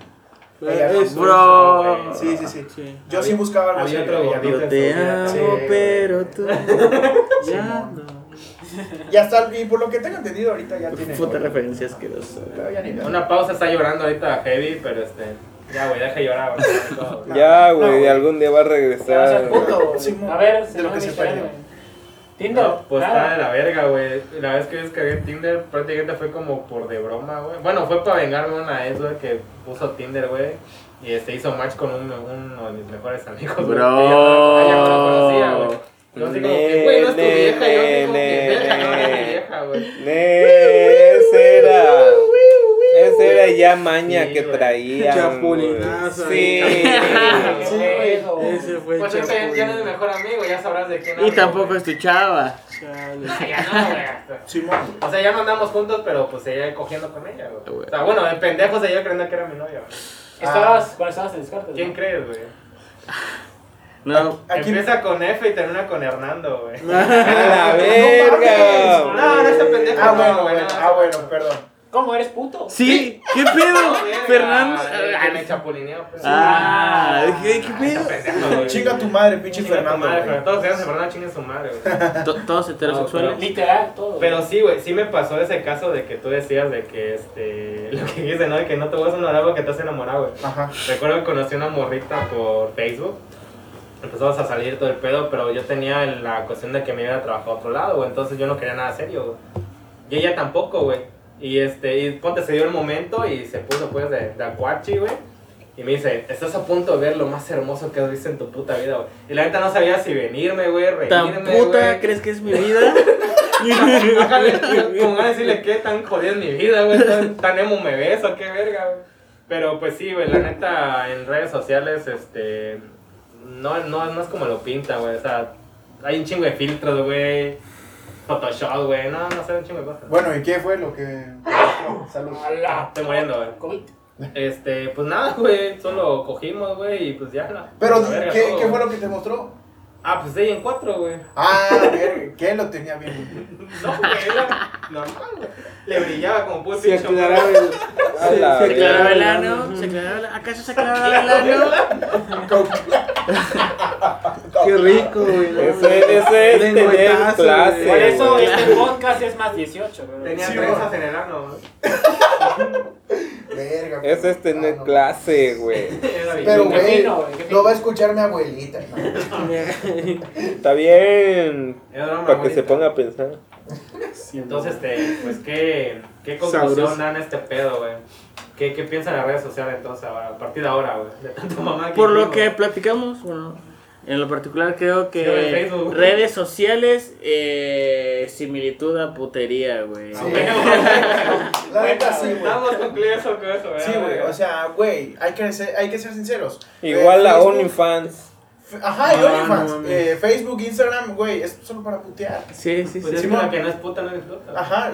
Bro. Sí, sí, sí. Sí. Yo sí buscaba algo. Yo te amo, Sí. pero tú. Ya no. Y hasta, y por lo que tengo entendido ahorita ya tiene. Puta referencia asquerosa. Una pausa está llorando ahorita Heavy, pero este. Ya, güey, deja de llorar, todo. Ya, No, güey, algún día va a Ya, o sea, regresar. puto. A ver, de se lo que se perdió. Tinder. No, pues nada. está de la verga, güey. La vez que yo descargué Tinder prácticamente fue como por de broma, güey. Bueno, fue para vengarme una vez, güey, que puso Tinder, güey. Y este hizo match con un- uno de mis mejores amigos, güey. Bro. Ella no, lo conocía, güey. Yo así como que, güey, no es tu vieja. Yo como que, verga, no es mi vieja, güey. ya maña Sí, que güey. traía. Chapulinazo Sí. Sí. Ese fue el Pues este ya no es mi mejor amigo, ya sabrás de quién Y hablo, tampoco güey. es tu chava. Chale. Ya no, güey. O sea, ya no andamos juntos, pero pues seguía cogiendo con ella, güey. Güey. O sea, bueno, el pendejo seguía creyendo que era mi novia, güey. Estabas, cuando estabas en Descartes. ¿Quién ¿no? crees, güey? No. Aquí Empieza con F y termina con Hernando, güey. A la verga. No, no, ese pendejo Ah, no, bueno, güey, bueno. no. Ah, bueno, perdón. ¿Cómo eres puto? Sí, ¿qué pedo? Fernando. el que me chapulineó, pues. Ah, ¿qué, qué pedo? Pendejo. Chinga tu madre, pinche Fernando. madre, güey. Fernando. Todos se llaman Fernando, chinga su madre, güey. To- Todos heterosexuales. Literal, todo. Pero sí, güey, sí me pasó ese caso de que tú decías de que, este, lo que dices, ¿no? De que no te vas a enamorar porque te has enamorado, güey. Ajá. Recuerdo que conocí una morrita por Facebook. Empezamos a salir todo el pedo, pero yo tenía la cuestión de que me iba a trabajar a otro lado, güey. Entonces yo no quería nada serio, güey. Y ella tampoco, güey. Y este, y ponte, se dio el momento y se puso pues de, de acuachi, güey. Y me dice, estás a punto de ver lo más hermoso que has visto en tu puta vida, güey. Y la neta no sabía si venirme, güey, reírme, ¿Tan puta crees que es mi vida? Como a decirle qué tan jodida es mi vida, güey. Tan, tan emo me ves o qué verga, güey. Pero pues sí, güey, la neta en redes sociales, este. No, no, no es como lo pinta, güey. O sea, hay un chingo de filtros, güey. Photoshop, güey. No, no sé, un chingo de cosas. Bueno, ¿y qué fue lo que. Salud. Estoy muriendo, güey. COVID. Este, pues nada, güey. Solo cogimos, güey, y pues ya. la- Pero, la verga ¿qué, todo, ¿qué fue lo que te mostró? Ah, pues ella en cuatro, güey. Ah, verga, ¿qué lo tenía bien? No, güey, era normal, güey. Le brillaba como puro Se aclaraba el. ¿Se aclaraba el ano? ¿Se aclaraba el- ¿Acaso se aclaraba el ano? Qué rico, güey. ¿no? Ese, ese es tener clase. Por eso güey. este podcast es más 18, güey. Tenía Sí, trenzas güey. en el ano, güey. Verga. Ese es tener Ah, no. clase, güey. Pero, güey, lo va a escuchar mi abuelita. ¿no? Está bien. Para que se ponga a pensar. Entonces, este, pues, ¿qué, qué conclusión Sabroso. dan a este pedo, güey? ¿Qué, ¿Qué piensan las redes sociales entonces ahora, a partir de ahora, güey? De tanto mamá que Por lo que platicamos, bueno, en lo particular creo que Facebook. redes sociales, eh, similitud a putería, güey. Sí. La neta, sí, güey. Estamos concluidos con eso, güey. Sí, güey, o sea, güey, hay que ser, hay que ser sinceros. Igual Eh, la Facebook- OnlyFans. Ajá, y Ah, OnlyFans. no. Eh, Facebook, Instagram, güey, es solo para putear. Sí, sí, Pues sí. es que no es puta no disfruta. Ajá.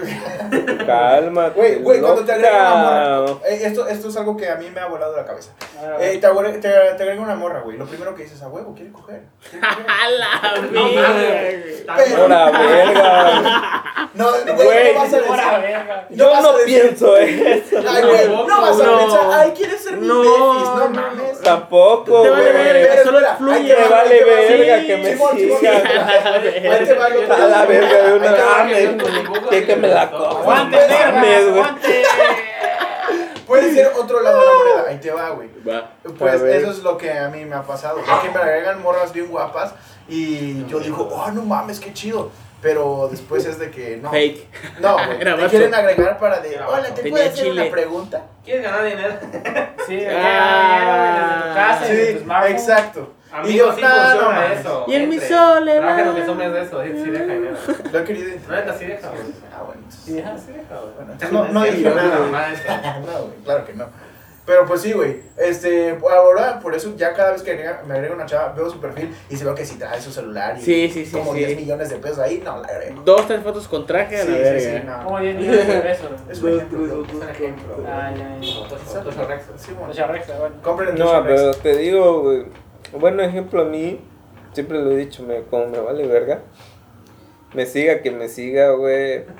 Cálmate. Güey, güey, cuando te agrega una morra. eh, esto, esto es algo que a mí me ha volado la cabeza. Ah, Eh, te, agrega- te, te agrega una morra, güey. Lo primero que dices, a huevo, quiere coger. quiere coger". A la No verga. Verga. No, güey, no vas a decir. verga. Yo no pienso eso. Ay, güey, no vas a No. pensar, ay, quieres ser mi No, mames. Tampoco, güey. solo fluye. Me va, vale verga que me siga. Ahí te va A la verga de una mames. Que, que me la cojo. Aguante. Puede ser otro lado de la moneda, ahí te va, güey. Va. Pues eso es lo que a mí me ha pasado. Es que me agregan morras bien guapas y yo digo, oh, no mames, qué chido. Pero después es de que no. Fake. No, güey. Era Te quieren agregar para de, hola. ¿te puedo hacer una pregunta? ¿Quieres ganar dinero? Sí, Ah. desde tu casa, desde tu Sí, smartphone. exacto. Y Amigos, yo, sí funciona eso. Y en mi soledad. Trabajen los hombres de eso, sí, sí deja dinero. Lo he querido. No, neta, sí deja, güey. Ah, bueno. Sí, ajá. Sí deja, güey. Bueno, no, no Sí, dije no, nada. güey, claro que no. Pero pues sí, güey. Este, ahora por eso ya cada vez que agrega- me agrega una chava, veo su perfil y se veo que si trae su celular y Sí, sí, sí, como sí. 10 millones de pesos ahí, no la agrego. Dos, tres fotos con traje a Sí, la sí, verga. sí, no. Como 10 millones de pesos. Es un ejemplo. Es un ejemplo. Ay, ay, ay. Otro- otro Rexo. Sí, bueno. Mucha recta, bueno. Compren en No, pero te digo, güey. Bueno, ejemplo a mí, siempre lo he dicho, me, como me vale verga. Me siga que me siga, güey.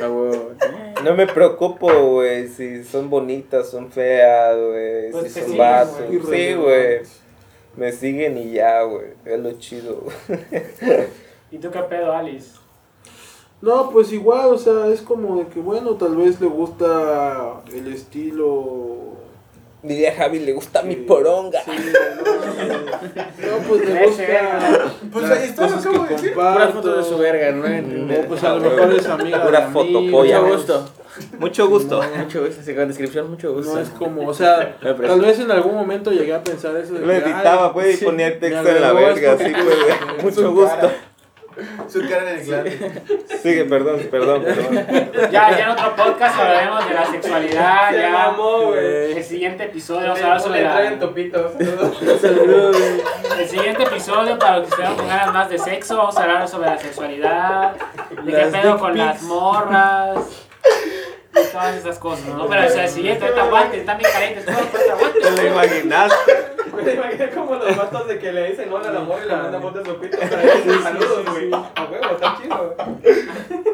No me preocupo, güey, si son bonitas, son feas, güey, Pues si te son vatos. Sí, güey. Me siguen y ya, güey. Es lo chido, güey. ¿Y tú qué pedo, Alice? No, pues igual, o sea, es como de que, bueno, tal vez le gusta el estilo... Diría Javi, le gusta mi poronga. Sí, no, no, pues le gusta Pues ahí está, lo acabo de decir. Comparto. fotos de su verga, ¿no? O pues a lo mejor es amiga Pura de foto amigos. polla. Mucho gusto. Mucho gusto. Mucho gusto, así con descripción, mucho gusto. No es como, o sea, tal vez en algún momento llegué a pensar eso. de Lo que, editaba, güey, y sí, ponía texto en la verga, así, güey. Mucho gusto. Su cara de glande. Sigue, perdón, perdón, perdón. Ya, ya en otro podcast hablaremos de la sexualidad. Se ya. mamó, güey. El siguiente episodio vamos a hablar sobre la. traen topitos. El siguiente episodio, para los que estén con ganas más de sexo, vamos a hablar sobre la sexualidad, de qué Las pedo dick con pics. las morras todas esas cosas, ¿no? Pero o sea, el siguiente, ahorita aguante, están bien calientes, todo, pues aguante. Te lo imaginaste. Me imaginé como los vatos de que le dicen hola al amor y le mandan fotos de su pito. Saludos, güey. A huevo, está chido.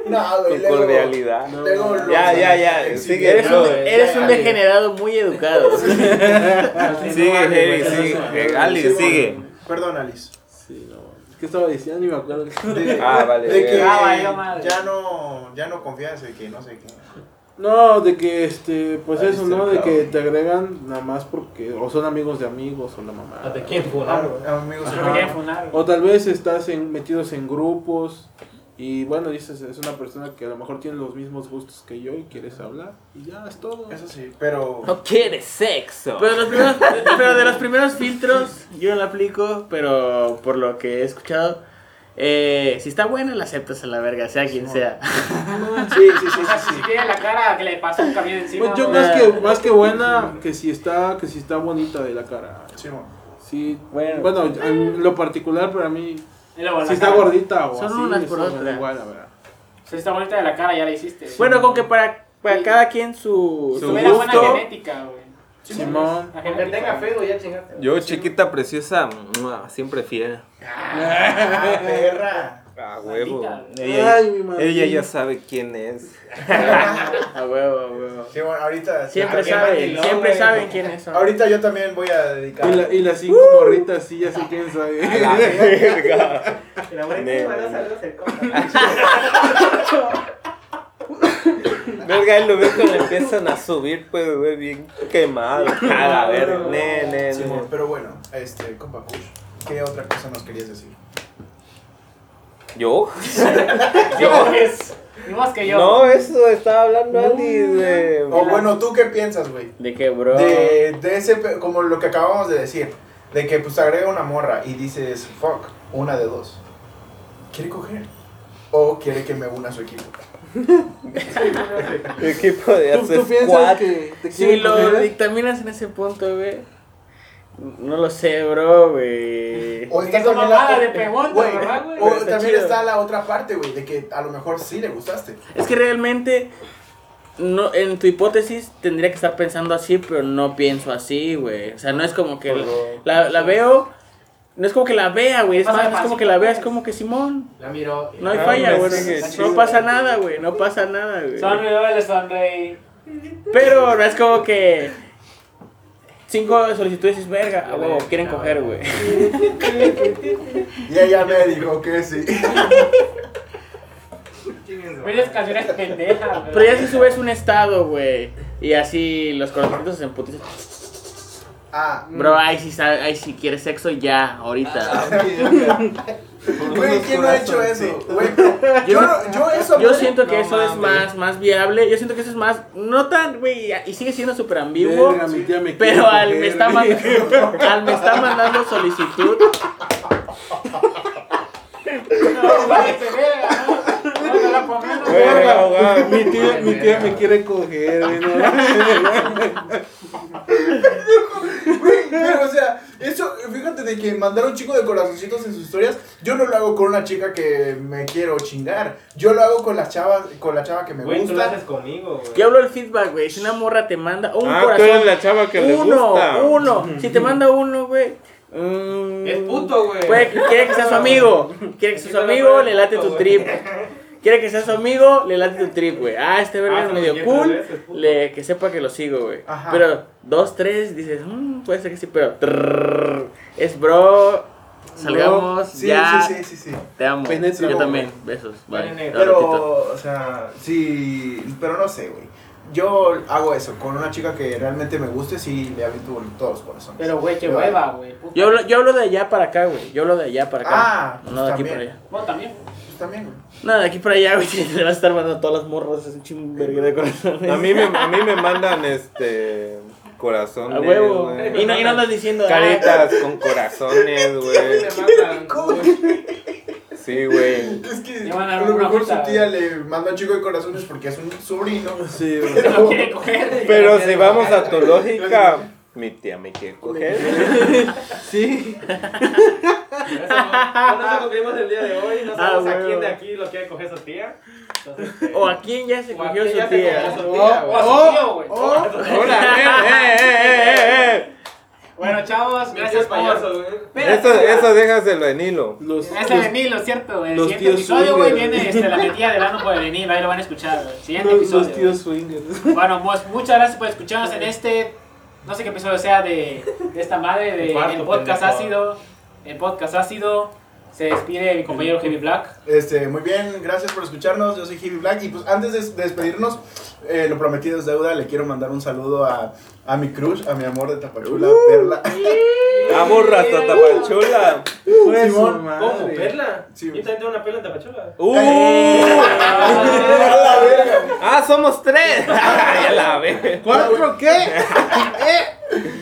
No, güey. Con luego- cordialidad. Ya, ya, ya, sigue, Eres no, un, eres un degenerado muy educado. Sigue, Heavy, sigue. Ali, Sí, sigue. Perdón, Alice. Sí, no. ¿Qué estaba diciendo? Ni me acuerdo. De, Ah, vale, De que Ah, ya no, ya no confías en que no sé qué. No, de que, este, pues Ahí eso, ¿no? De que te agregan nada más porque, o son amigos de amigos, o la mamá. ¿De quién Ah, funar, güey? amigos, funar. O tal vez estás en, metidos en grupos y bueno, dices, es una persona que a lo mejor tiene los mismos gustos que yo y quieres hablar y ya es todo. Eso sí, pero. No quieres sexo. Pero, los primeros, pero de los primeros filtros, yo no lo aplico, pero por lo que he escuchado, eh, si está buena, la aceptas a la verga, sea quien sea. Sí, sí, sí, O sea, sí. si tiene la cara que le pasó un camión encima. Pues yo ¿no? más que, más que buena, que si está, que si está bonita de la cara. Sí, Bueno. bueno, en lo particular para mí, si está cara. gordita o Son así, unas por igual, la verdad. Si está bonita de la cara, ya la hiciste. Bueno, con que para, para cada quien su, Su buena gusto. genética, güey. Simón. Aunque genética. tenga feo, ya chingaste. Yo, chiquita preciosa, siempre fiel. Ah, perra. A huevo. Maldita. Ella, Ay, mi madre. ella ya sabe quién es. A huevo, a huevo. Sí, bueno, ahorita. Siempre saben, siempre güey. saben quiénes son. Ahorita yo también voy a dedicar. Y, la- y las cinco morritas, sí, ya sé quién sabe. La verga. La buena Ne- van a saludos el compa. Verga, él lo ve cuando empiezan a subir, pues, güey, bien quemado. A la verga. Ne, ne, Simón, ne. pero bueno, este, compa Kush, ¿qué otra cosa nos querías decir? ¿Yo? Yo, es. Ni más que yo. No, eso estaba hablando Ali de. O bueno, ¿tú qué piensas, güey? De que, bro. De, de ese, como lo que acabamos de decir, de que pues agrega una morra y dices, fuck, una de dos. ¿Quiere coger? O quiere que me una a su equipo. Equipo de ¿Tú, hacer tú piensas squat. que te Si lo dictaminas en ese punto, güey. No lo sé, bro, güey. O está también la, de pregunta, güey, o Está también chido. está la otra parte, güey, de que a lo mejor sí le gustaste. Es que realmente, no, en tu hipótesis tendría que estar pensando así, pero no pienso así, güey. O sea, no es como que la, la veo, no es como que la vea, güey. Es Pasa más, no es como que la vea, es pues. como que Simón. La miro. No hay Ah, falla, güey. No, pasa nada, güey. No pasa nada, güey. Sonríe, sonreí. Pero no es como que cinco solicitudes es verga, a huevo, quieren coger, güey. Y ella me dijo que sí. Muchas canciones pendejas, güey. Pero ya si subes un estado, güey, y así los corazoncitos se emputizan. Ah, Bro, ahí sí, sa- ahí sí quieres sexo ya, ahorita. güey, ¿quién no ha hecho eso? Güey, yo, yo eso. Yo siento que No eso es más, más viable. Yo siento que eso es más, no tan, güey, y sigue siendo súper ambiguo. Verga, mi tía me Pero al me, coger, está güey. mandando, al me está mandando solicitud. No, verga, ¿no? La pongas, Verga, ahogado. Mi tía, mi tía me quiere coger, güey. no. Pero o sea, eso, fíjate de que mandar un chico de corazoncitos en sus historias, yo no lo hago con una chica que me quiero chingar. Yo lo hago con la chava, con la chava que me Güey, tú lo gusta. haces conmigo, güey. Yo hablo del feedback, güey. Si una morra te manda un Ah, tú corazón. eres la chava que le uno, gusta. uno. Si te manda uno, güey. mm, Es puto, güey. Quiere que sea su amigo. Quiere que sea su amigo, le late tu trip. Quiere que sea su amigo, le late tu trip, güey. Ah, este verga Ah, es medio cool. puto. Le, que sepa que lo sigo, güey. Ajá. Pero dos, tres, dices, "Mm, puede ser que sí, pero trrr, es bro. Salgamos, Sí, ya. sí, sí, sí, sí. Te amo. Yo también. Besos. Bye. Pero, o sea, sí, pero no sé, güey. Yo hago eso con una chica que realmente me guste, sí le aviento todos los corazones. Pero, güey, qué hueva, güey. Yo hablo, yo hablo de allá para acá, güey. Yo hablo de allá para acá. Ah, no de aquí también. para allá. Vos también. Pues también, güey. No, de aquí para allá, güey. Le vas a estar mandando todas las morras. Es un chingo de corazones. A mí me, a mí me mandan este corazones. A huevo. Y no, y no andas diciendo. Caritas con corazones, güey. Sí, güey. Es que a lo una mejor puta, su tía le manda un chico de corazones porque es un sobrino. Sí, güey. Coger. Pero si vamos a tu lógica, mi tía me quiere coger. Sí. No nos concluimos el día de hoy. No Ah, sabemos a huevo. quién de aquí lo quiere coger su tía. Entonces, este, O a quién ya se a cogió su tía. tía, O a su tío, güey. Hola, eh, eh, eh, eh, eh. Bueno, chavos, gracias payaso, por... Eso, eso déjaselo en hilo. Los, Es los- el Nilo, ¿cierto? El los siguiente tíos episodio, güey, viene este, la metida del ano por el Nilo. Ahí lo van a escuchar, güey. Siguiente los- episodio. los tíos swingers. Bueno, pues muchas gracias por escucharnos en este, no sé qué episodio sea de, de esta madre, de El cuarto, el podcast pendejo. ácido. El podcast ácido. Se despide mi compañero Heavy Black. Este, muy bien, gracias por escucharnos. Yo soy Heavy Black. Y pues antes de, de despedirnos, eh, lo prometido es deuda. Le quiero mandar un saludo a, a mi crush, a mi amor de Tapachula, Perla. Vamos, rata tapachula. Fue su Simón. ¿Cómo? ¿Perla? Sí, Yo también tengo una perla en Tapachula. Uh. ¡A la verga! Ah, somos tres. Ya la ve. ¿Cuatro qué?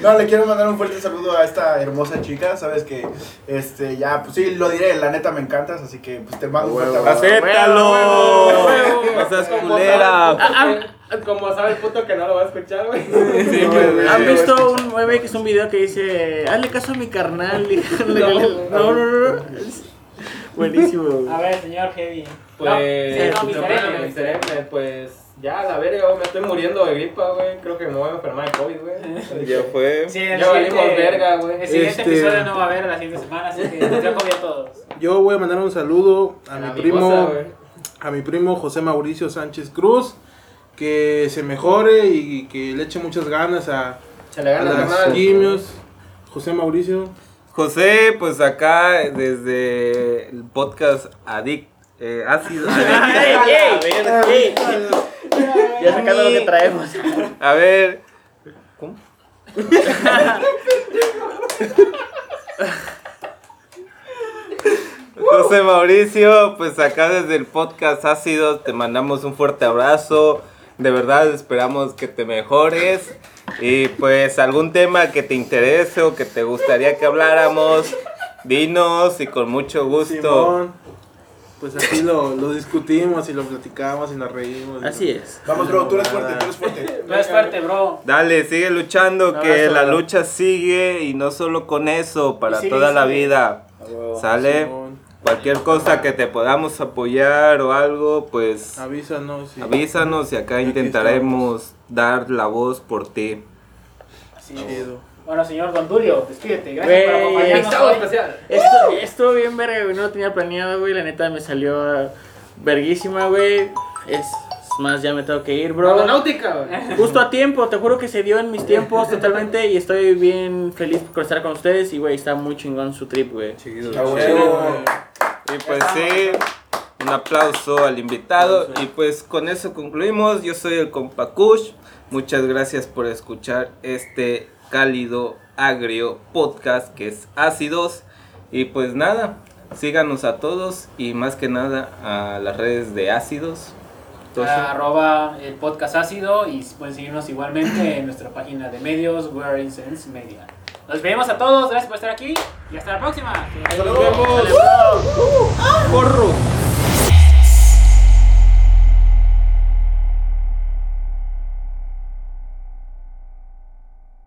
No, le quiero mandar un fuerte saludo a esta hermosa chica. Sabes que, este, ya, pues sí, lo diré. La neta me encantas. Así que, pues te mando un fuerte abrazo. Acéptalo. No seas culera. Como sabe el puto que no lo va a escuchar, güey. Sí, güey. ¿Han visto un meme que es un video que dice, hazle caso a mi carnal? y- No, no, no, buenísimo. güey. A ver, señor Heavy. Pues, No, sí, no, pues ya, la verga, güey, me estoy muriendo de gripa, güey. Creo que me voy a enfermar de COVID, güey. Ya fue. Sí, Ya valimos verga, güey. El siguiente Este- episodio no va a haber la siguiente semana, así que nos vemos a todos. Yo voy a mandar un saludo a mi primo, a mi primo José Mauricio Sánchez Cruz, que se mejore y que le eche muchas ganas a, Se le a gana las carnal. quimios. José Mauricio, José, pues acá desde el podcast Addict. Eh. Ya sacando lo que traemos. A ver. ¿Cómo? José Mauricio, pues acá desde el podcast Ácido te mandamos un fuerte abrazo. De verdad esperamos que te mejores. Y pues algún tema que te interese o que te gustaría que habláramos, dinos y con mucho gusto. Simón. pues aquí lo, lo discutimos y lo platicamos y nos reímos. Así no- es. Vamos, bro, tú eres fuerte, tú eres fuerte. No es fuerte, bro. Dale, sigue luchando, que la lucha sigue y no solo con eso, para sigue, toda la sigue. vida. ¿Sale? Simón. Cualquier cosa que te podamos apoyar o algo, pues Avísanos. y- avísanos y acá intentaremos dar la voz por ti. Así es. Chido. Bueno, señor Don Tulio, despídete. Gracias por acompañarnos hoy. especial. Esto, estuvo bien verga, güey. No lo tenía planeado, güey. La neta me salió verguísima, güey. Es más, ya me tengo que ir, bro. Aeronáutica, güey. Justo a tiempo, te juro que se dio en mis tiempos totalmente. Y estoy bien feliz por estar con ustedes. Y, güey, está muy chingón su trip, güey. Chido. Y pues sí, un aplauso al invitado. Y pues con eso concluimos. Yo soy el compa Kush. Muchas gracias por escuchar este cálido, agrio podcast que es Ácidos. Y pues nada, síganos a todos y más que nada a las redes de Ácidos. Tosho. Arroba el podcast ácido y pueden seguirnos igualmente en nuestra página de medios, We're Incense Media. Nos vemos a todos, gracias por estar aquí y hasta la próxima. ¡Porro!